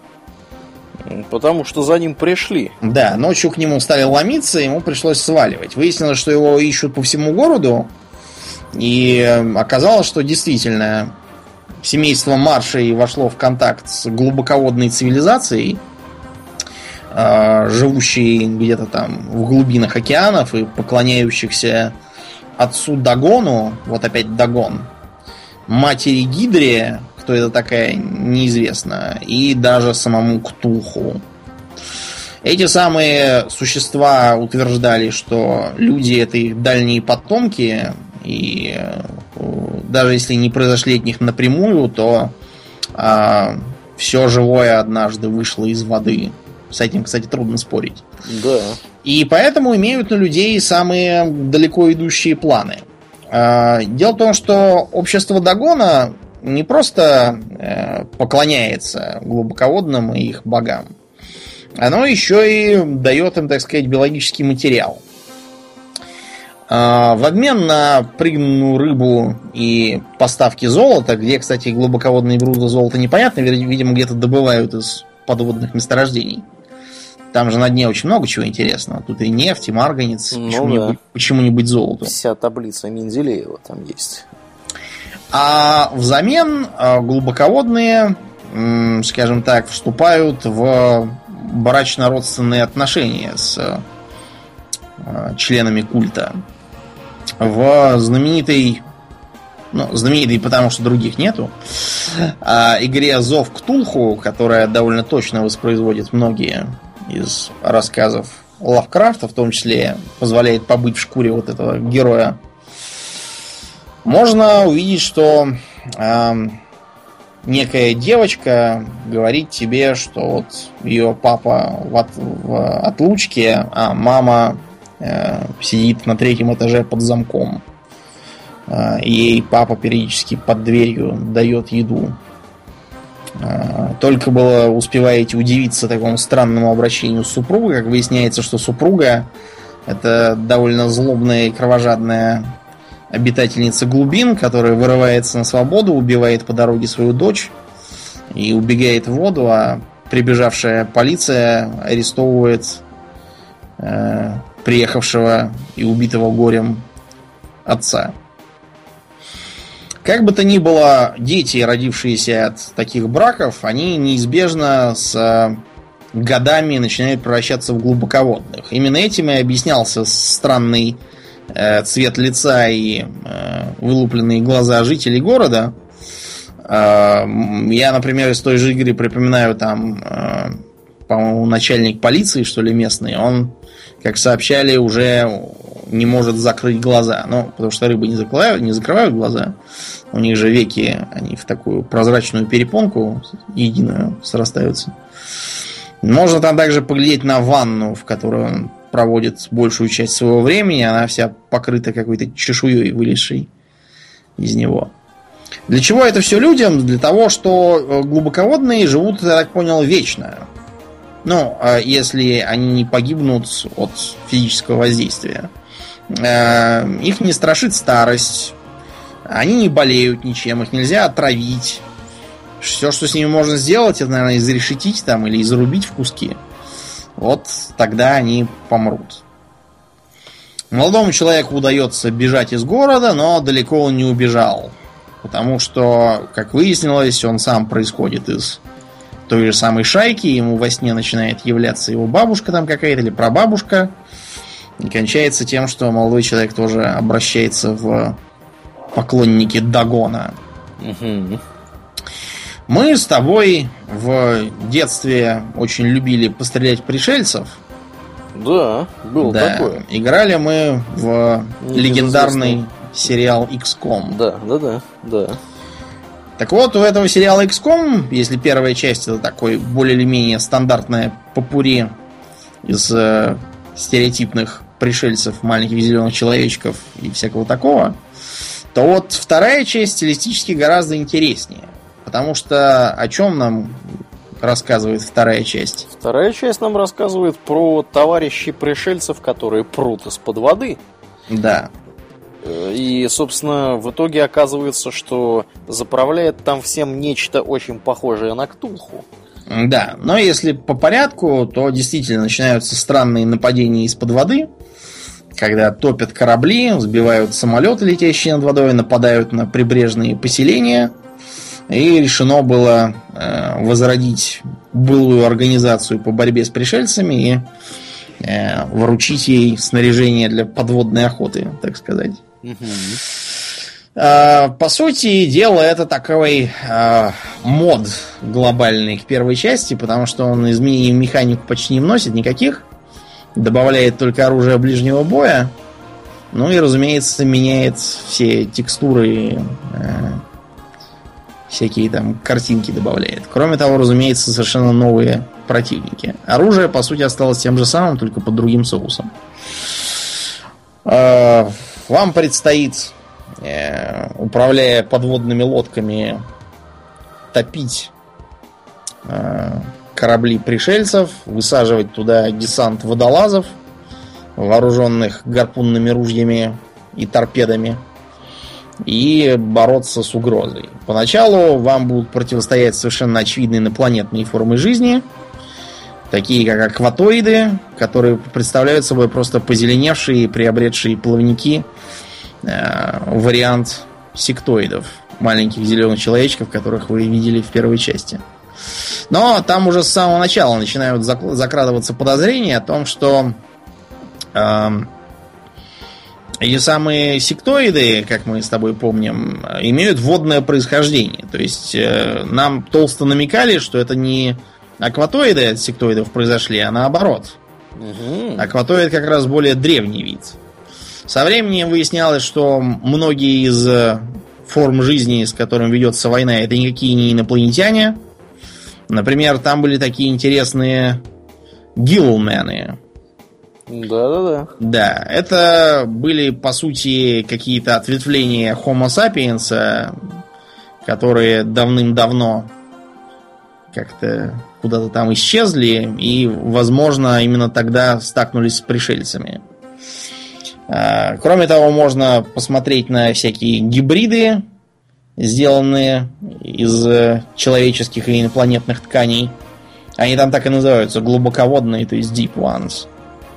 Потому что за ним пришли. Да, ночью к нему стали ломиться, ему пришлось сваливать. Выяснилось, что его ищут по всему городу, и оказалось, что действительно семейство Маршей вошло в контакт с глубоководной цивилизацией, а, живущей где-то там в глубинах океанов и поклоняющихся отцу Дагону, вот опять Дагон, матери Гидре, кто это такая, неизвестно, и даже самому Ктулху. Эти самые существа утверждали, что люди это их дальние потомки, и э, даже если не произошли от них напрямую, то а, все живое однажды вышло из воды. С этим, кстати, трудно спорить. Да. И поэтому имеют на людей самые далеко идущие планы. А, дело в том, что общество Дагона не просто э, поклоняется глубоководным и их богам, оно еще и дает им, так сказать, биологический материал. А, в обмен на прыгненную рыбу и поставки золота, где, кстати, глубоководные груды золота непонятно, видимо, где-то добывают из подводных месторождений. Там же на дне очень много чего интересного. Тут и нефть, и марганец, ну, почему-нибудь, да. почему-нибудь золото. Вся таблица Менделеева там есть. А взамен а, глубоководные, скажем так, вступают в брачно-родственные отношения с а, членами культа в знаменитой ну, знаменитый, потому что других нету. А, игре Зов Ктулху, которая довольно точно воспроизводит многие из рассказов Лавкрафта, в том числе позволяет побыть в шкуре вот этого героя. Можно увидеть, что э, некая девочка говорит тебе, что вот ее папа в, от, в отлучке, а мама сидит на третьем этаже под замком. Э, ей папа периодически под дверью дает еду. Э, только было успеваете удивиться такому странному обращению супруга, как выясняется, что супруга это довольно злобная и кровожадная обитательница глубин, которая вырывается на свободу, убивает по дороге свою дочь и убегает в воду, а прибежавшая полиция арестовывает приехавшего и убитого горем отца. Как бы то ни было, дети, родившиеся от таких браков, они неизбежно с э, годами начинают превращаться в глубоководных. Именно этим и объяснялся странный э, цвет лица и э, вылупленные глаза жителей города. Э, я, например, из той же игры припоминаю там, э, по-моему, начальник полиции, что ли, местный, он как сообщали, уже не может закрыть глаза. Ну, потому что рыбы не закрывают, не закрывают глаза. У них же веки, они в такую прозрачную перепонку единую срастаются. Можно там также поглядеть на ванну, в которой он проводит большую часть своего времени. Она вся покрыта какой-то чешуей, вылезшей из него. Для чего это все людям? Для того, что э, глубоководные живут, я так понял, вечно. Ну, а если они не погибнут от физического воздействия. Э, их не страшит старость. Они не болеют ничем, их нельзя отравить. Все, что с ними можно сделать, это, наверное, изрешетить там или изрубить в куски. Вот тогда они помрут. Молодому человеку удается бежать из города, но далеко он не убежал. Потому что, как выяснилось, он сам происходит из той же самой шайки, ему во сне начинает являться его бабушка там какая-то или прабабушка. И кончается тем, что молодой человек тоже обращается в поклонники Дагона. Угу. Мы с тобой в детстве очень любили пострелять пришельцев. Да, был да. такое. Играли мы в легендарный сериал XCOM. Да, да, да, да. Так вот, у этого сериала XCOM, если первая часть это такой более или менее стандартная попури из э, стереотипных пришельцев, маленьких зеленых человечков и всякого такого, то вот вторая часть стилистически гораздо интереснее. Потому что о чем нам рассказывает вторая часть? Вторая часть нам рассказывает про товарищей пришельцев, которые прут из-под воды. Да. И, собственно, в итоге оказывается, что заправляет там всем нечто очень похожее на Ктулху. Да, но если по порядку, то действительно начинаются странные нападения из-под воды, когда топят корабли, сбивают самолеты, летящие над водой, нападают на прибрежные поселения – и решено было э, возродить былую организацию по борьбе с пришельцами и э, вручить ей снаряжение для подводной охоты, так сказать. Э, по сути дела, это такой э, мод глобальный к первой части, потому что он изменений в механику почти не вносит никаких. Добавляет только оружие ближнего боя. Ну и, разумеется, меняет все текстуры э, всякие там картинки добавляет. Кроме того, разумеется, совершенно новые противники. Оружие, по сути, осталось тем же самым, только под другим соусом. А, вам предстоит, э, управляя подводными лодками, топить э, корабли пришельцев, высаживать туда десант водолазов, вооруженных гарпунными ружьями и торпедами – и бороться с угрозой. Поначалу вам будут противостоять совершенно очевидные инопланетные формы жизни, такие как акватоиды, которые представляют собой просто позеленевшие, приобретшие плавники, э, вариант сектоидов, маленьких зеленых человечков, которых вы видели в первой части. Но там уже с самого начала начинают закрадываться подозрения о том, что э, эти самые сектоиды, как мы с тобой помним, имеют водное происхождение. То есть э, нам толсто намекали, что это не акватоиды от сектоидов произошли, а наоборот. Угу. Акватоид как раз более древний вид. Со временем выяснялось, что многие из э, форм жизни, с которыми ведется война, это никакие не инопланетяне. Например, там были такие интересные гиллмены, да-да-да. Да, это были, по сути, какие-то ответвления Homo sapiens, которые давным-давно как-то куда-то там исчезли, и, возможно, именно тогда стакнулись с пришельцами. А, кроме того, можно посмотреть на всякие гибриды, сделанные из человеческих и инопланетных тканей. Они там так и называются, глубоководные, то есть deep ones.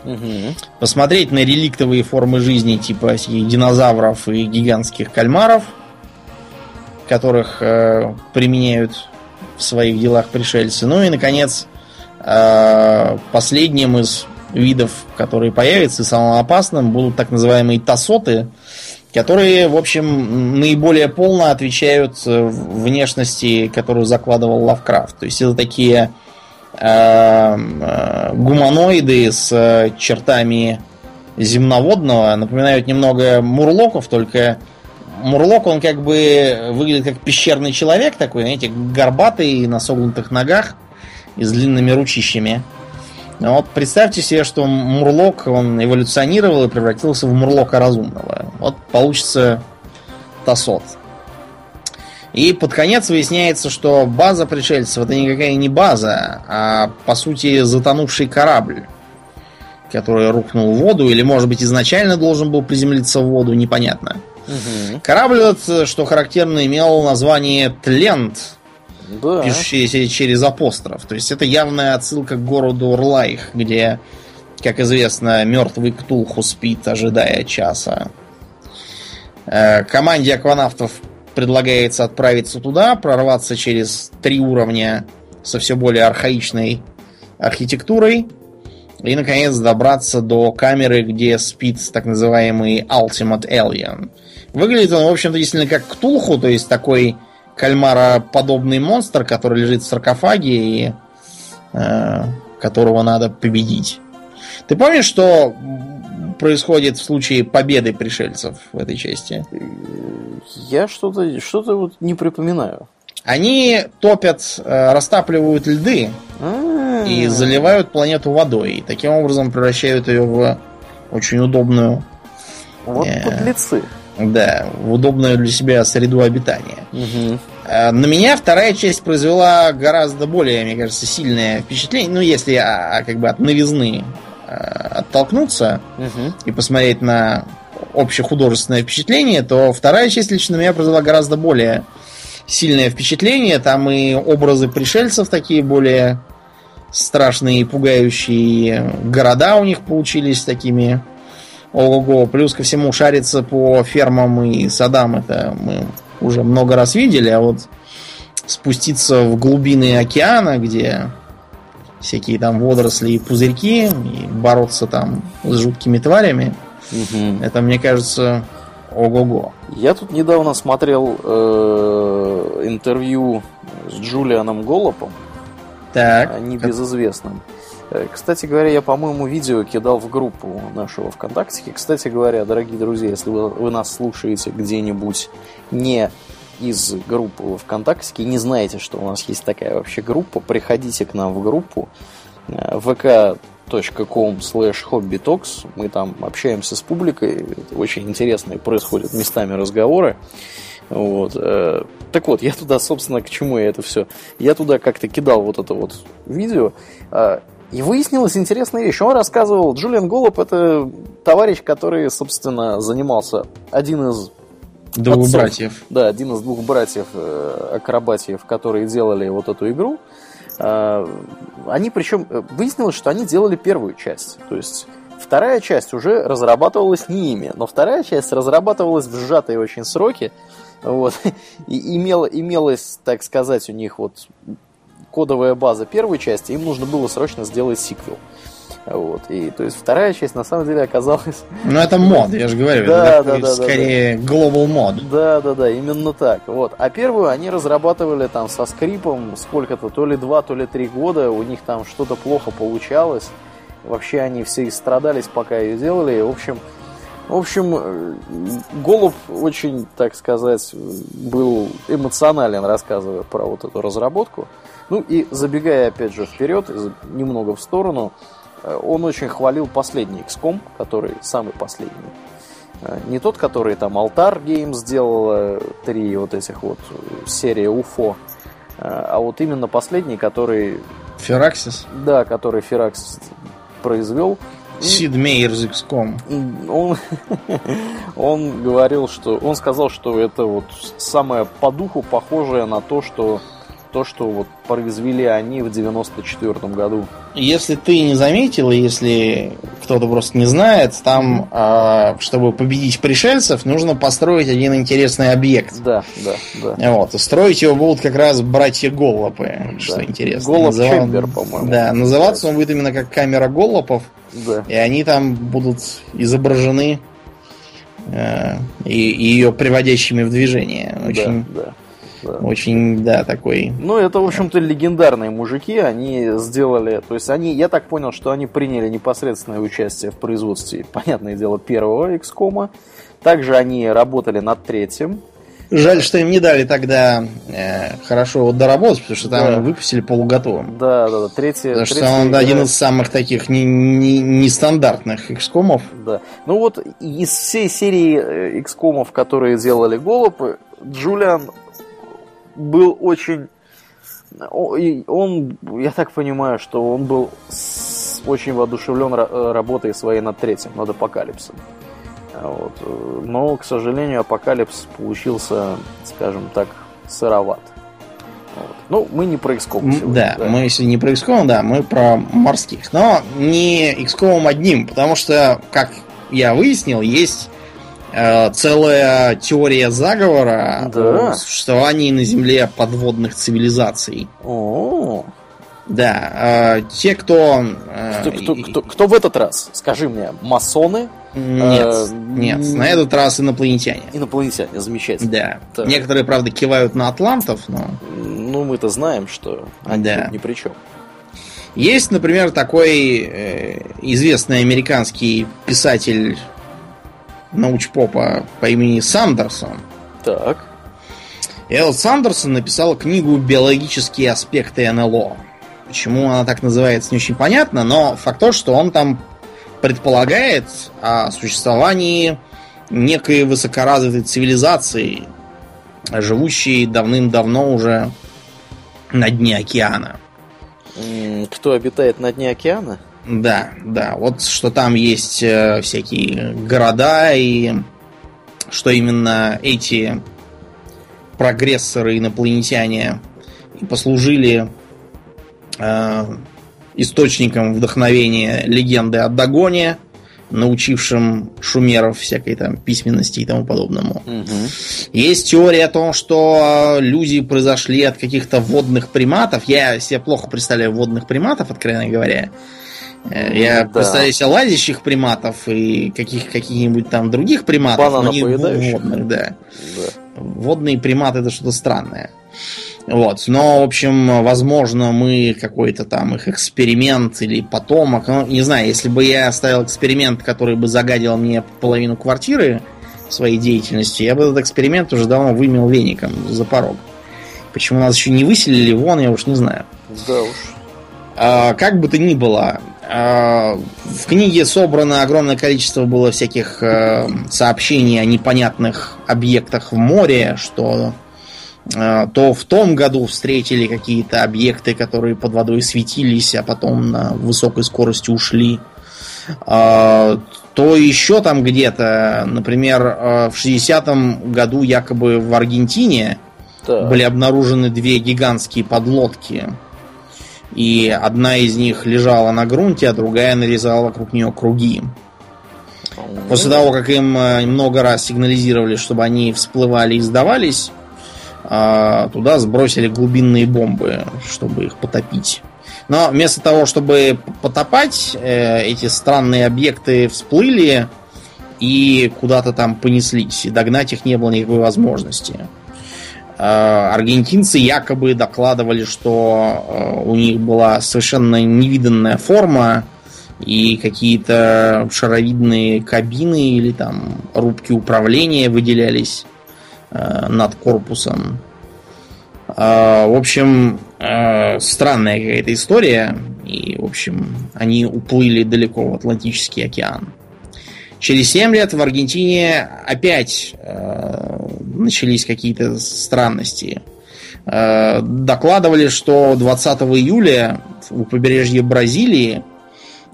Угу. Посмотреть на реликтовые формы жизни типа динозавров и гигантских кальмаров, которых э, применяют в своих делах пришельцы. Ну и, наконец, э, последним из видов, которые появятся, и самым опасным, будут так называемые тасоты, которые, в общем, наиболее полно отвечают э, внешности, которую закладывал Лавкрафт. То есть это такие Эм, э, гуманоиды с чертами земноводного. Напоминают немного мурлоков, только Мурлок, он как бы выглядит как пещерный человек такой, знаете, горбатый, на согнутых ногах и с длинными ручищами. Вот представьте себе, что Мурлок, он эволюционировал и превратился в Мурлока разумного. Вот получится Тасот. И под конец выясняется, что база пришельцев это никакая не база, а по сути затонувший корабль, который рухнул в воду, или может быть изначально должен был приземлиться в воду, непонятно. Угу. Корабль этот, что характерно, имел название Тлент, да. пишущееся через апостроф. То есть это явная отсылка к городу Урлайх, где, как известно, мертвый Ктулху спит, ожидая часа. Э, команде акванавтов предлагается отправиться туда, прорваться через три уровня со все более архаичной архитектурой и, наконец, добраться до камеры, где спит так называемый Ultimate Alien. Выглядит он, в общем-то, действительно как Ктулху, то есть такой кальмароподобный монстр, который лежит в саркофаге и э, которого надо победить. Ты помнишь, что происходит в случае победы пришельцев в этой части? Я что-то что вот не припоминаю. Они топят, э, растапливают льды А-а-а. и заливают планету водой. И таким образом превращают ее в очень удобную... Вот э, подлецы. Да, в удобную для себя среду обитания. Угу. На меня вторая часть произвела гораздо более, мне кажется, сильное впечатление. Ну, если а, а, как бы от новизны а, оттолкнуться угу. и посмотреть на общехудожественное впечатление, то вторая часть лично меня произвела гораздо более сильное впечатление. Там и образы пришельцев такие более страшные и пугающие. Города у них получились такими Ого-го. Плюс ко всему шариться по фермам и садам это мы уже много раз видели, а вот спуститься в глубины океана, где всякие там водоросли и пузырьки, и бороться там с жуткими тварями, угу. это, мне кажется, ого-го. Я тут недавно смотрел э, интервью с Джулианом Голлопом, так. небезызвестным. Э, кстати говоря, я, по-моему, видео кидал в группу нашего ВКонтакте. Кстати говоря, дорогие друзья, если вы, вы нас слушаете где-нибудь не из группы ВКонтакте и не знаете, что у нас есть такая вообще группа, приходите к нам в группу э, vk.com slash hobbytalks. Мы там общаемся с публикой. Очень интересные происходят местами разговоры. Вот. Э, так вот, я туда, собственно, к чему я это все? Я туда как-то кидал вот это вот видео. И выяснилась интересная вещь. Он рассказывал, Джулиан Голуб это товарищ, который, собственно, занимался один из Двух отцов, братьев. Да, один из двух братьев э, акробатиев, которые делали вот эту игру. Э, они причем э, выяснилось, что они делали первую часть. То есть вторая часть уже разрабатывалась не ими, но вторая часть разрабатывалась в сжатые очень сроки. Вот. И имела, имелось, так сказать, у них вот кодовая база первой части, им нужно было срочно сделать сиквел. Вот. И то есть вторая часть на самом деле оказалась. Ну это мод, я же говорю, да, это да, да, скорее да, global мод. Да, да, да, именно так. Вот. А первую они разрабатывали там со скрипом сколько-то, то ли два, то ли три года. У них там что-то плохо получалось. Вообще они все страдались, пока ее делали. В общем, в общем, э, Голуб очень, так сказать, был эмоционален, рассказывая про вот эту разработку. Ну и забегая опять же вперед, немного в сторону, он очень хвалил последний XCOM, который самый последний. Э, не тот, который там Altar Games сделала, три вот этих вот серии UFO, а вот именно последний, который... Фераксис? Да, который Фераксис произвел. Сид Мейер из XCOM. Он, он говорил, что... Он сказал, что это вот самое по духу похожее на то, что то, что вот произвели они в 94 году. Если ты не заметил, если кто-то просто не знает, там, э, чтобы победить пришельцев, нужно построить один интересный объект. Да, да, да. Вот. И строить его будут как раз братья Голлопы, да. что интересно. Голлоп Называл... Чембер, по-моему. Да, называться он будет именно как камера Голлопов. Да. И они там будут изображены э, и, и ее приводящими в движение. Очень... Да, да да. Очень, да, такой. Ну, это, в общем-то, легендарные мужики. Они сделали. То есть они, я так понял, что они приняли непосредственное участие в производстве, понятное дело, первого XCOM. Также они работали над третьим. Жаль, что им не дали тогда э, хорошо вот доработать, потому что там да. выпустили полуготовым. Да, да, да. Третий, потому третий, что он игра... один из самых таких нестандартных не, не XCOM. Да. Ну вот из всей серии XCOM, э, которые делали Голуб, Джулиан был очень... Он, я так понимаю, что он был очень воодушевлен работой своей над третьим, над апокалипсом. Вот. Но, к сожалению, апокалипс получился, скажем так, сыроват. Вот. Ну, мы не про XCOM сегодня. Да, да, мы если не про XCOM, да, мы про морских. Но не XCOM одним, потому что, как я выяснил, есть э, целая теория заговора да. о существовании на Земле подводных цивилизаций. О, да, э, те, кто, э, кто, кто, кто... Кто в этот раз? Скажи мне, масоны? Нет, э, нет, на этот раз инопланетяне. Инопланетяне, замечательно. Да. Так. Некоторые, правда, кивают на атлантов, но... Ну, мы-то знаем, что они да. ни при чем. Есть, например, такой э, известный американский писатель научпопа по имени Сандерсон. Так. Эл Сандерсон написал книгу «Биологические аспекты НЛО». Почему она так называется, не очень понятно, но факт то, что он там предполагает о существовании некой высокоразвитой цивилизации, живущей давным-давно уже на дне океана. Кто обитает на дне океана? Да, да. Вот что там есть э, всякие города и что именно эти прогрессоры инопланетяне послужили Э, источником вдохновения легенды о Дагоне, научившим шумеров всякой там письменности и тому подобному. Угу. Есть теория о том, что люди произошли от каких-то водных приматов. Я себе плохо представляю водных приматов, откровенно говоря. Э, я да. представляю себе лазящих приматов и каких, каких-нибудь там других приматов, но не водных, да. да. Водные приматы это что-то странное. Вот. Но, в общем, возможно, мы какой-то там их эксперимент или потомок. Ну, не знаю, если бы я оставил эксперимент, который бы загадил мне половину квартиры своей деятельностью, я бы этот эксперимент уже давно вымел веником за порог. Почему нас еще не выселили вон, я уж не знаю. Да уж. А, как бы то ни было, в книге собрано огромное количество было всяких а, сообщений о непонятных объектах в море, что а, то в том году встретили какие-то объекты, которые под водой светились, а потом на высокой скорости ушли. А, то еще там где-то, например, а, в 60-м году якобы в Аргентине так. были обнаружены две гигантские подлодки. И одна из них лежала на грунте, а другая нарезала вокруг нее круги. После того, как им много раз сигнализировали, чтобы они всплывали и сдавались, а туда сбросили глубинные бомбы, чтобы их потопить. Но вместо того, чтобы потопать, э, эти странные объекты всплыли и куда-то там понеслись. И догнать их не было никакой возможности. А, аргентинцы якобы докладывали, что э, у них была совершенно невиданная форма и какие-то шаровидные кабины или там рубки управления выделялись Э, над корпусом. В общем, э, странная какая-то история. И, в общем, они уплыли далеко в Атлантический океан. Через 7 лет в Аргентине опять э, начались какие-то странности. докладывали, что 20 июля у побережья Бразилии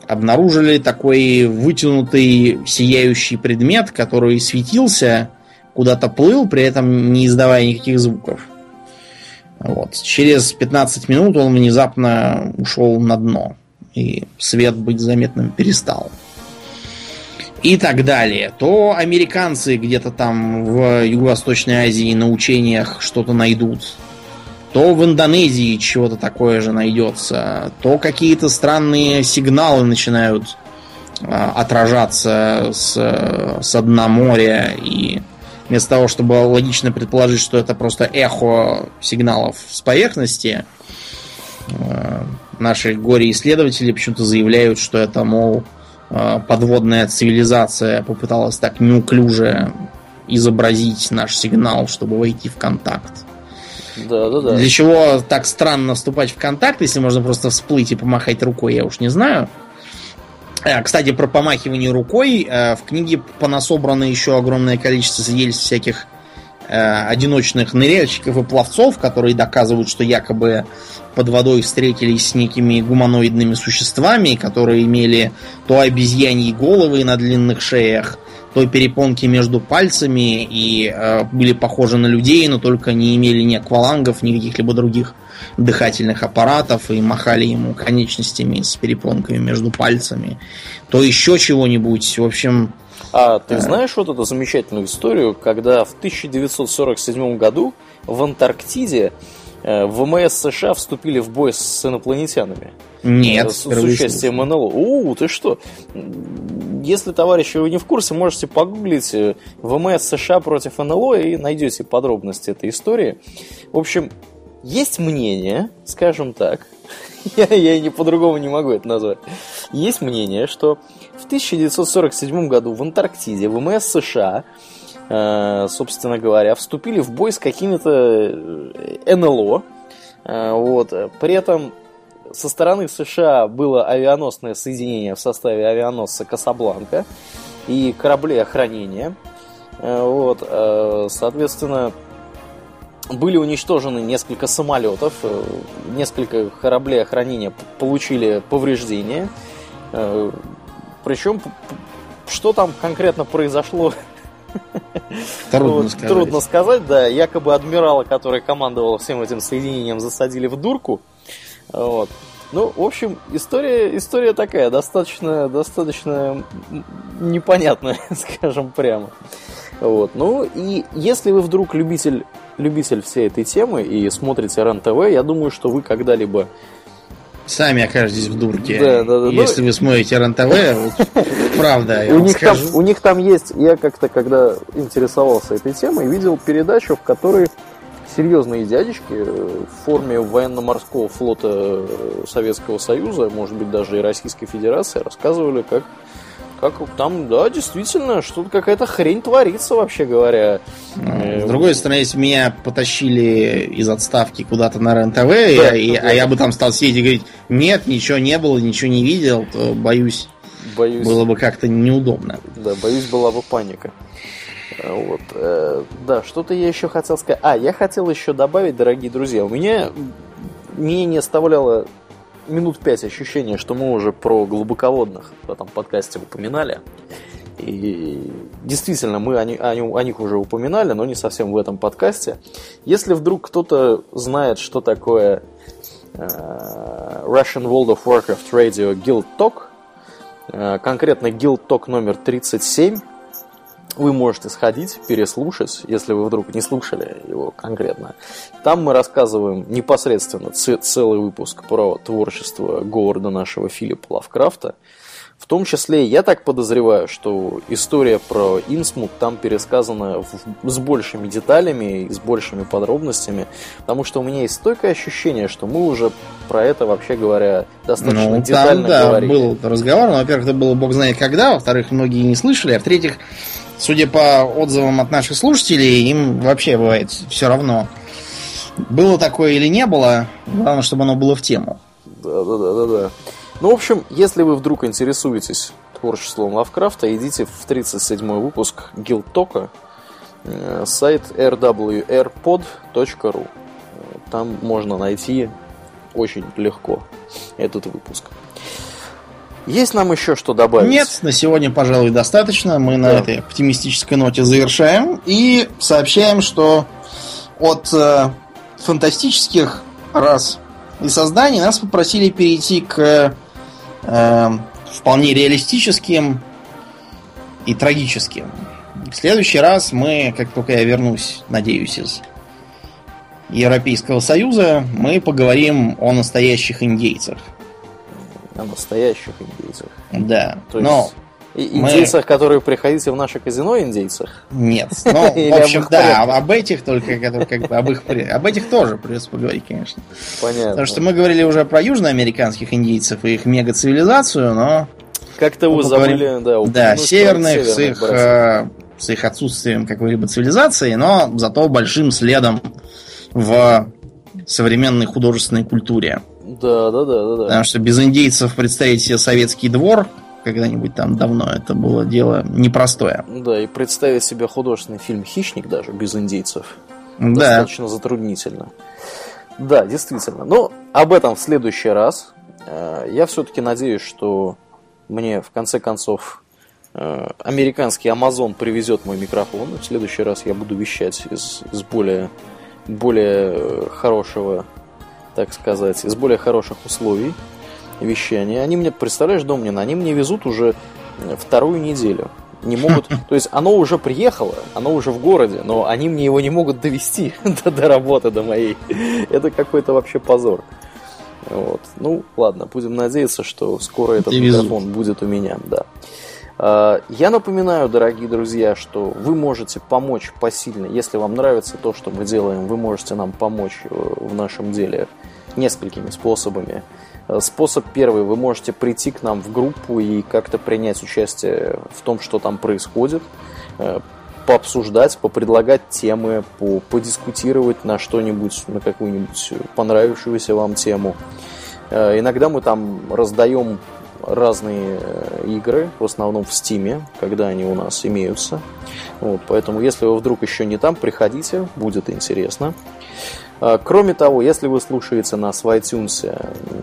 обнаружили такой вытянутый сияющий предмет, который светился куда-то плыл, при этом не издавая никаких звуков. Вот. Через 15 минут он внезапно ушел на дно. И свет быть заметным перестал. И так далее. То американцы где-то там в Юго-Восточной Азии на учениях что-то найдут. То в Индонезии чего-то такое же найдется. То какие-то странные сигналы начинают а, отражаться с, с дна моря и вместо того, чтобы логично предположить, что это просто эхо сигналов с поверхности, э, наши горе-исследователи почему-то заявляют, что это, мол, подводная цивилизация попыталась так неуклюже изобразить наш сигнал, чтобы войти в контакт. Да, да, да. Для чего так странно вступать в контакт, если можно просто всплыть и помахать рукой, я уж не знаю. Э, кстати, про помахивание рукой. Э, в книге понасобрано еще огромное количество свидетельств всяких одиночных ныряльщиков и пловцов, которые доказывают, что якобы под водой встретились с некими гуманоидными существами, которые имели то обезьяньи головы на длинных шеях, той перепонки между пальцами и э, были похожи на людей, но только не имели ни аквалангов, ни каких-либо других дыхательных аппаратов и махали ему конечностями с перепонками между пальцами, то еще чего-нибудь. В общем... А ты знаешь вот эту замечательную историю, когда в 1947 году в Антарктиде э, ВМС США вступили в бой с инопланетянами? Нет. С, с участием НЛО. У, ты что? Если, товарищи, вы не в курсе, можете погуглить э, ВМС США против НЛО и найдете подробности этой истории. В общем, есть мнение, скажем так, я, я не по-другому не могу это назвать, есть мнение, что в 1947 году в Антарктиде ВМС США э, собственно говоря, вступили в бой с какими-то э, НЛО. Вот. При этом со стороны США было авианосное соединение в составе авианосца Касабланка и кораблей охранения. Э, вот, э, соответственно, были уничтожены несколько самолетов, э, несколько кораблей охранения получили повреждения. Причем, что там конкретно произошло, Трудно вот, сказать. Трудно сказать, да. Якобы адмирала, который командовал всем этим соединением, засадили в дурку. Вот. Ну, в общем, история, история такая, достаточно, достаточно непонятная, скажем прямо. Вот. Ну, и если вы вдруг любитель, любитель всей этой темы и смотрите РЕН-ТВ, я думаю, что вы когда-либо Сами окажетесь в дурке. Да, да, да. Если ну... вы смотрите РЕН-ТВ, правда, я у них, там, у них там есть, я как-то, когда интересовался этой темой, видел передачу, в которой серьезные дядечки в форме военно-морского флота э, Советского Союза, может быть, даже и Российской Федерации, рассказывали, как как там, да, действительно, что-то какая-то хрень творится, вообще говоря. Ну, с другой стороны, если меня потащили из отставки куда-то на РЕН-ТВ, да, я, и, а я бы там стал сидеть и говорить, нет, ничего не было, ничего не видел, то боюсь, боюсь было бы как-то неудобно. Да, боюсь, была бы паника. Вот. Э, да, что-то я еще хотел сказать. А, я хотел еще добавить, дорогие друзья, у меня мне не оставляло минут пять ощущение, что мы уже про глубоководных в этом подкасте упоминали. И действительно, мы о, о, о них уже упоминали, но не совсем в этом подкасте. Если вдруг кто-то знает, что такое э, Russian World of Warcraft Radio Guild Talk, э, конкретно Guild Talk номер 37, вы можете сходить, переслушать, если вы вдруг не слушали его конкретно. Там мы рассказываем непосредственно целый выпуск про творчество Говарда нашего Филиппа Лавкрафта. В том числе, я так подозреваю, что история про Инсмут там пересказана в, с большими деталями и с большими подробностями, потому что у меня есть стойкое ощущение, что мы уже про это, вообще говоря, достаточно ну, детально там, да, говорили. был разговор, но, во-первых, это было бог знает когда, во-вторых, многие не слышали, а в-третьих, судя по отзывам от наших слушателей, им вообще бывает все равно, было такое или не было, главное, чтобы оно было в тему. Да, да, да, да, да. Ну, в общем, если вы вдруг интересуетесь творчеством Лавкрафта, идите в 37 выпуск Гилтока, э, сайт rwrpod.ru. Там можно найти очень легко этот выпуск. Есть нам еще что добавить? Нет, на сегодня, пожалуй, достаточно. Мы да. на этой оптимистической ноте завершаем и сообщаем, что от э, фантастических рас и созданий нас попросили перейти к э, вполне реалистическим и трагическим. В следующий раз мы, как только я вернусь, надеюсь, из Европейского Союза, мы поговорим о настоящих индейцах. О настоящих индейцах. Да. То есть... Но Индейцах, мы... которые приходите в наше казино, индейцах? Нет. Ну, в общем, да, об этих только, как бы, об их, об этих тоже придется поговорить, конечно. Понятно. Потому что мы говорили уже про южноамериканских индейцев и их мегацивилизацию, но... Как-то вы забыли, да, Да, северных, с их, э, с их отсутствием какой-либо цивилизации, но зато большим следом в современной художественной культуре. Да, да, да, да, да. Потому что без индейцев представить себе советский двор когда-нибудь там давно это было дело непростое. Да, и представить себе художественный фильм «Хищник» даже без индейцев да. достаточно затруднительно. Да, действительно. Но об этом в следующий раз. Э, я все-таки надеюсь, что мне в конце концов э, американский Amazon привезет мой микрофон. В следующий раз я буду вещать из, из более, более э, хорошего, так сказать, из более хороших условий вещания. Они мне, представляешь, Домнин, они мне везут уже вторую неделю. Не могут, то есть оно уже приехало, оно уже в городе, но они мне его не могут довести до, до работы, до моей. Это какой-то вообще позор. Вот. Ну, ладно, будем надеяться, что скоро этот микрофон будет у меня, да. А, я напоминаю, дорогие друзья, что вы можете помочь посильно. Если вам нравится то, что мы делаем, вы можете нам помочь э, в нашем деле несколькими способами. Э, способ первый. Вы можете прийти к нам в группу и как-то принять участие в том, что там происходит, э, пообсуждать, попредлагать темы, по, подискутировать на что-нибудь, на какую-нибудь понравившуюся вам тему. Э, иногда мы там раздаем разные игры, в основном в Стиме, когда они у нас имеются. Вот, поэтому, если вы вдруг еще не там, приходите, будет интересно. А, кроме того, если вы слушаете нас в iTunes,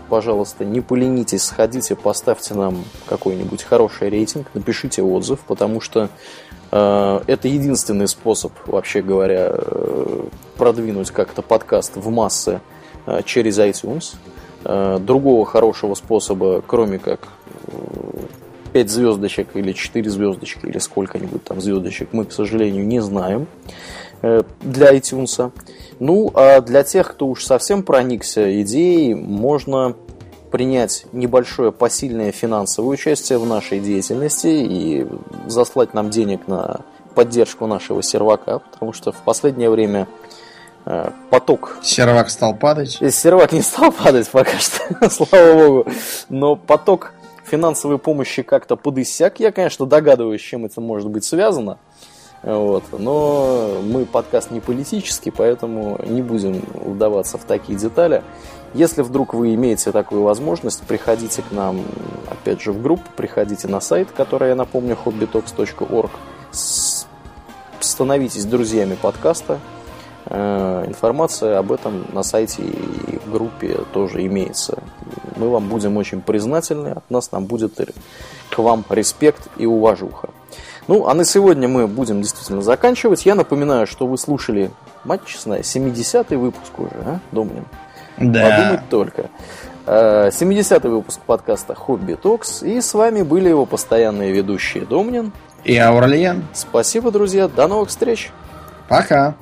пожалуйста, не поленитесь, сходите, поставьте нам какой-нибудь хороший рейтинг, напишите отзыв, потому что э, это единственный способ, вообще говоря, э, продвинуть как-то подкаст в массы э, через iTunes. Э, другого хорошего способа, кроме как 5 звездочек или 4 звездочки или сколько-нибудь там звездочек, мы, к сожалению, не знаем э, для iTunes. Ну, а для тех, кто уж совсем проникся идеей, можно принять небольшое посильное финансовое участие в нашей деятельности и заслать нам денег на поддержку нашего сервака, потому что в последнее время э, поток... Сервак стал падать? Э, сервак не стал падать пока что, слава богу, но поток финансовой помощи как-то подысяк. Я, конечно, догадываюсь, с чем это может быть связано. Вот. Но мы подкаст не политический, поэтому не будем вдаваться в такие детали. Если вдруг вы имеете такую возможность, приходите к нам, опять же, в группу, приходите на сайт, который, я напомню, hobbytalks.org, становитесь друзьями подкаста. Э, информация об этом на сайте и в группе тоже имеется. Мы вам будем очень признательны, от нас нам будет к вам респект и уважуха. Ну, а на сегодня мы будем действительно заканчивать. Я напоминаю, что вы слушали, мать честная, 70-й выпуск уже, а, Домнин? Да. Подумать только. 70-й э, выпуск подкаста «Хобби Токс». И с вами были его постоянные ведущие Домнин и Аурлиен. Спасибо, друзья. До новых встреч. Пока.